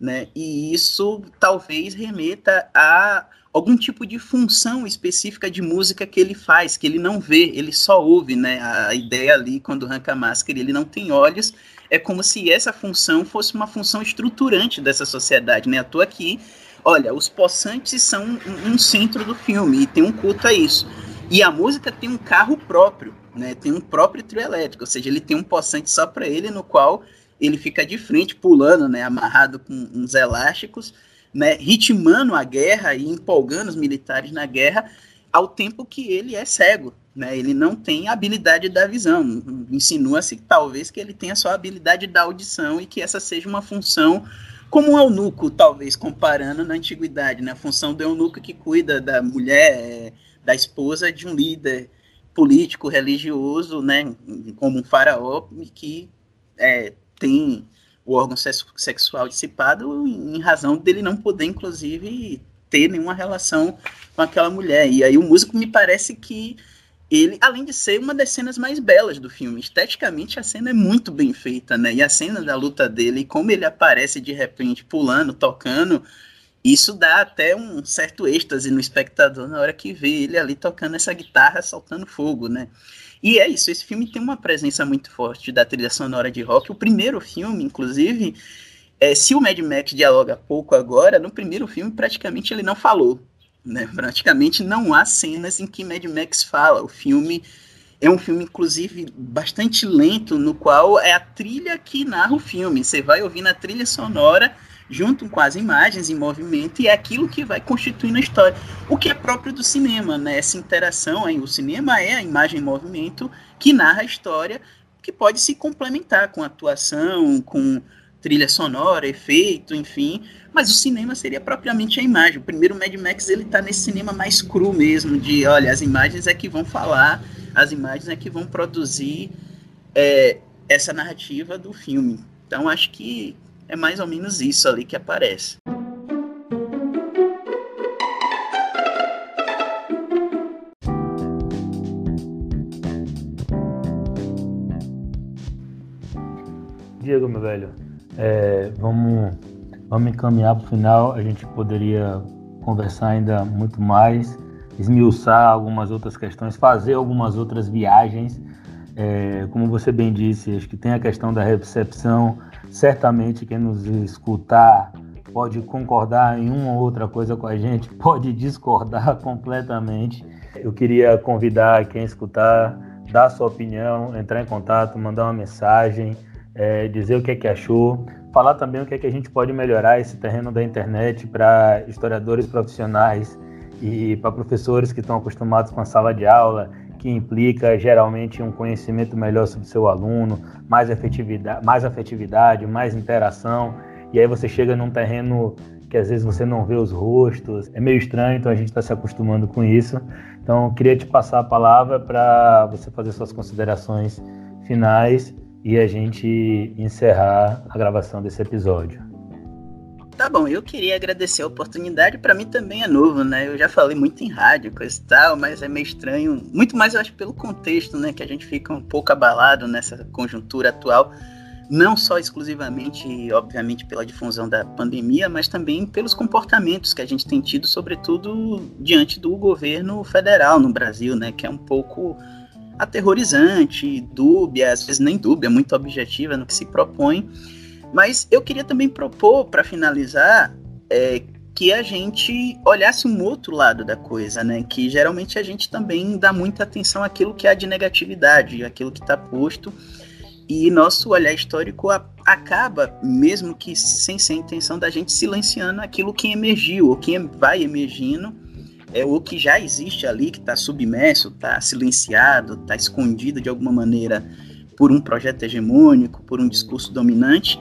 né? E isso talvez remeta a algum tipo de função específica de música que ele faz, que ele não vê, ele só ouve, né? A ideia ali, quando arranca a máscara, ele não tem olhos, é como se essa função fosse uma função estruturante dessa sociedade, né? À toa aqui, olha, os possantes são um, um centro do filme, e tem um culto a isso. E a música tem um carro próprio, né? Tem um próprio trio elétrico, ou seja, ele tem um possante só para ele, no qual ele fica de frente, pulando, né, amarrado com uns elásticos, né, ritmando a guerra e empolgando os militares na guerra, ao tempo que ele é cego, né, ele não tem habilidade da visão. Insinua-se talvez que ele tenha só a habilidade da audição e que essa seja uma função como um eunuco, talvez, comparando na antiguidade, né, a função do eunuco que cuida da mulher, da esposa de um líder político, religioso, né, como um faraó, que é, tem o órgão sexual dissipado em razão dele não poder, inclusive, ter nenhuma relação com aquela mulher. E aí o músico me parece que ele, além de ser uma das cenas mais belas do filme, esteticamente a cena é muito bem feita, né? E a cena da luta dele, como ele aparece de repente pulando, tocando, Isso dá até um certo êxtase no espectador na hora que vê ele ali tocando essa guitarra, soltando fogo, né? E é isso, esse filme tem uma presença muito forte da trilha sonora de rock. O primeiro filme, inclusive, é, se o Mad Max dialoga pouco agora, no primeiro filme praticamente ele não falou. Né? Praticamente não há cenas em que Mad Max fala. O filme é um filme, inclusive, bastante lento, no qual é a trilha que narra o filme. Você vai ouvindo a trilha sonora junto com as imagens em movimento, e é aquilo que vai constituindo a história. O que é próprio do cinema, né? Essa interação aí, o cinema é a imagem em movimento que narra a história, que pode se complementar com atuação, com trilha sonora, efeito, enfim, mas o cinema seria propriamente a imagem. O primeiro Mad Max ele tá nesse cinema mais cru mesmo, de olha, as imagens é que vão falar, as imagens é que vão produzir é, essa narrativa do filme. Então acho que é mais ou menos isso ali que aparece. Diego, meu velho, é, vamos, vamos encaminhar para o final. A gente poderia conversar ainda muito mais, esmiuçar algumas outras questões, fazer algumas outras viagens. É, como você bem disse, acho que tem a questão da recepção Certamente quem nos escutar pode concordar em uma ou outra coisa com a gente, pode discordar completamente. Eu queria convidar quem escutar, dar sua opinião, entrar em contato, mandar uma mensagem, é, dizer o que é que achou, falar também o que é que a gente pode melhorar esse terreno da internet para historiadores profissionais e para professores que estão acostumados com a sala de aula que implica geralmente um conhecimento melhor sobre o seu aluno, mais afetividade, mais afetividade, mais interação. E aí você chega num terreno que às vezes você não vê os rostos, é meio estranho, então a gente está se acostumando com isso. Então, queria te passar a palavra para você fazer suas considerações finais e a gente encerrar a gravação desse episódio. Tá bom, eu queria agradecer a oportunidade. Para mim também é novo, né? Eu já falei muito em rádio, coisa e tal, mas é meio estranho. Muito mais, eu acho, pelo contexto, né? Que a gente fica um pouco abalado nessa conjuntura atual. Não só exclusivamente, obviamente, pela difusão da pandemia, mas também pelos comportamentos que a gente tem tido, sobretudo diante do governo federal no Brasil, né? Que é um pouco aterrorizante, dúbia, às vezes nem dúbia, muito objetiva no que se propõe mas eu queria também propor, para finalizar, é, que a gente olhasse um outro lado da coisa, né? Que geralmente a gente também dá muita atenção àquilo que há de negatividade, aquilo que está posto, e nosso olhar histórico a, acaba, mesmo que sem ser a intenção da gente, silenciando aquilo que emergiu, ou que vai emergindo, é o que já existe ali, que está submerso, está silenciado, está escondido de alguma maneira por um projeto hegemônico, por um discurso dominante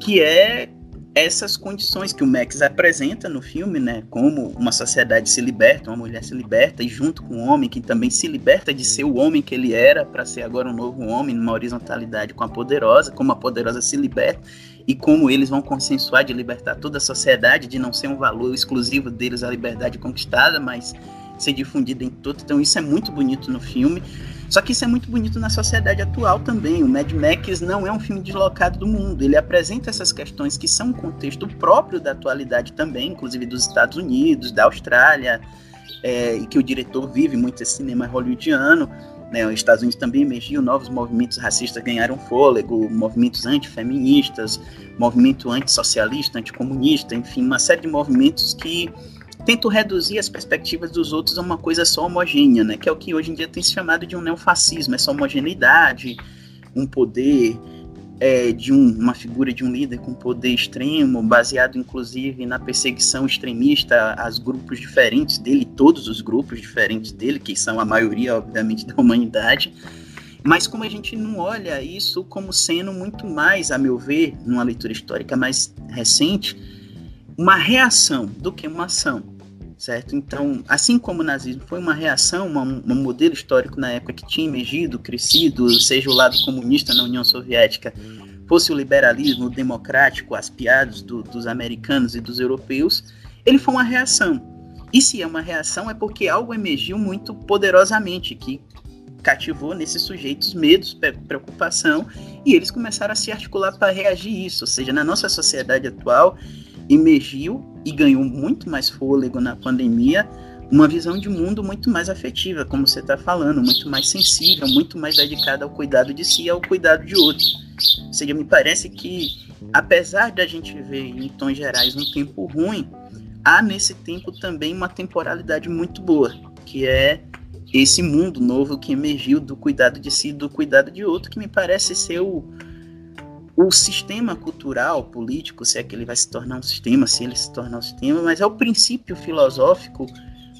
que é essas condições que o Max apresenta no filme, né, como uma sociedade se liberta, uma mulher se liberta e junto com o homem que também se liberta de ser o homem que ele era para ser agora um novo homem numa horizontalidade com a poderosa, como a poderosa se liberta e como eles vão consensuar de libertar toda a sociedade, de não ser um valor exclusivo deles a liberdade conquistada, mas ser difundida em todo. Então isso é muito bonito no filme. Só que isso é muito bonito na sociedade atual também. O Mad Max não é um filme deslocado do mundo. Ele apresenta essas questões que são um contexto próprio da atualidade também, inclusive dos Estados Unidos, da Austrália, é, e que o diretor vive muito esse cinema hollywoodiano. Né, os Estados Unidos também emergiu, novos movimentos racistas ganharam fôlego, movimentos antifeministas, movimento antissocialista, anticomunista, enfim, uma série de movimentos que tento reduzir as perspectivas dos outros a uma coisa só homogênea, né? Que é o que hoje em dia tem se chamado de um neofascismo, essa homogeneidade, um poder é, de um, uma figura de um líder com poder extremo, baseado inclusive na perseguição extremista às grupos diferentes dele, todos os grupos diferentes dele, que são a maioria, obviamente, da humanidade. Mas como a gente não olha isso como sendo muito mais, a meu ver, numa leitura histórica mais recente, uma reação do que uma ação, certo? Então, assim como o nazismo foi uma reação, um modelo histórico na época que tinha emergido, crescido, seja o lado comunista na União Soviética, fosse o liberalismo democrático, as piadas do, dos americanos e dos europeus, ele foi uma reação. E se é uma reação é porque algo emergiu muito poderosamente, que cativou nesses sujeitos medos, preocupação, e eles começaram a se articular para reagir a isso. Ou seja, na nossa sociedade atual, emergiu e ganhou muito mais fôlego na pandemia, uma visão de mundo muito mais afetiva, como você está falando, muito mais sensível, muito mais dedicada ao cuidado de si e ao cuidado de outros. Ou seja, me parece que, apesar da gente ver em tons gerais um tempo ruim, há nesse tempo também uma temporalidade muito boa, que é esse mundo novo que emergiu do cuidado de si e do cuidado de outro, que me parece ser o, o sistema cultural, político, se é que ele vai se tornar um sistema, se ele se tornar um sistema, mas é o princípio filosófico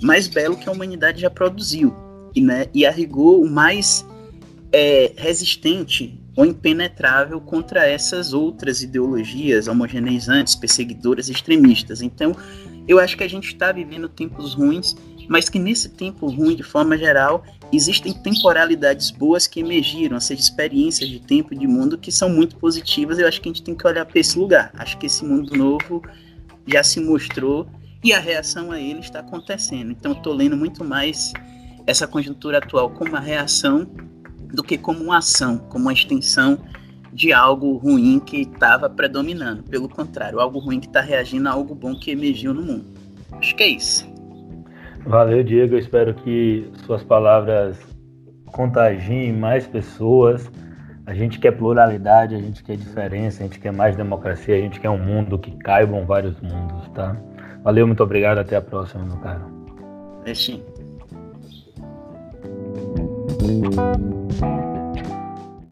mais belo que a humanidade já produziu. E, né, e a rigor, o mais é, resistente ou impenetrável contra essas outras ideologias homogeneizantes, perseguidoras, extremistas. Então, eu acho que a gente está vivendo tempos ruins, mas que nesse tempo ruim, de forma geral, existem temporalidades boas que emergiram, essas experiências de tempo e de mundo que são muito positivas. Eu acho que a gente tem que olhar para esse lugar. Acho que esse mundo novo já se mostrou e a reação a ele está acontecendo. Então, estou lendo muito mais essa conjuntura atual como uma reação do que como uma ação, como uma extensão de algo ruim que estava predominando. Pelo contrário, algo ruim que está reagindo a algo bom que emergiu no mundo. Acho que é isso. Valeu, Diego. Eu espero que suas palavras contagiem mais pessoas. A gente quer pluralidade, a gente quer diferença, a gente quer mais democracia, a gente quer um mundo que caibam vários mundos, tá? Valeu, muito obrigado. Até a próxima, meu caro. É sim.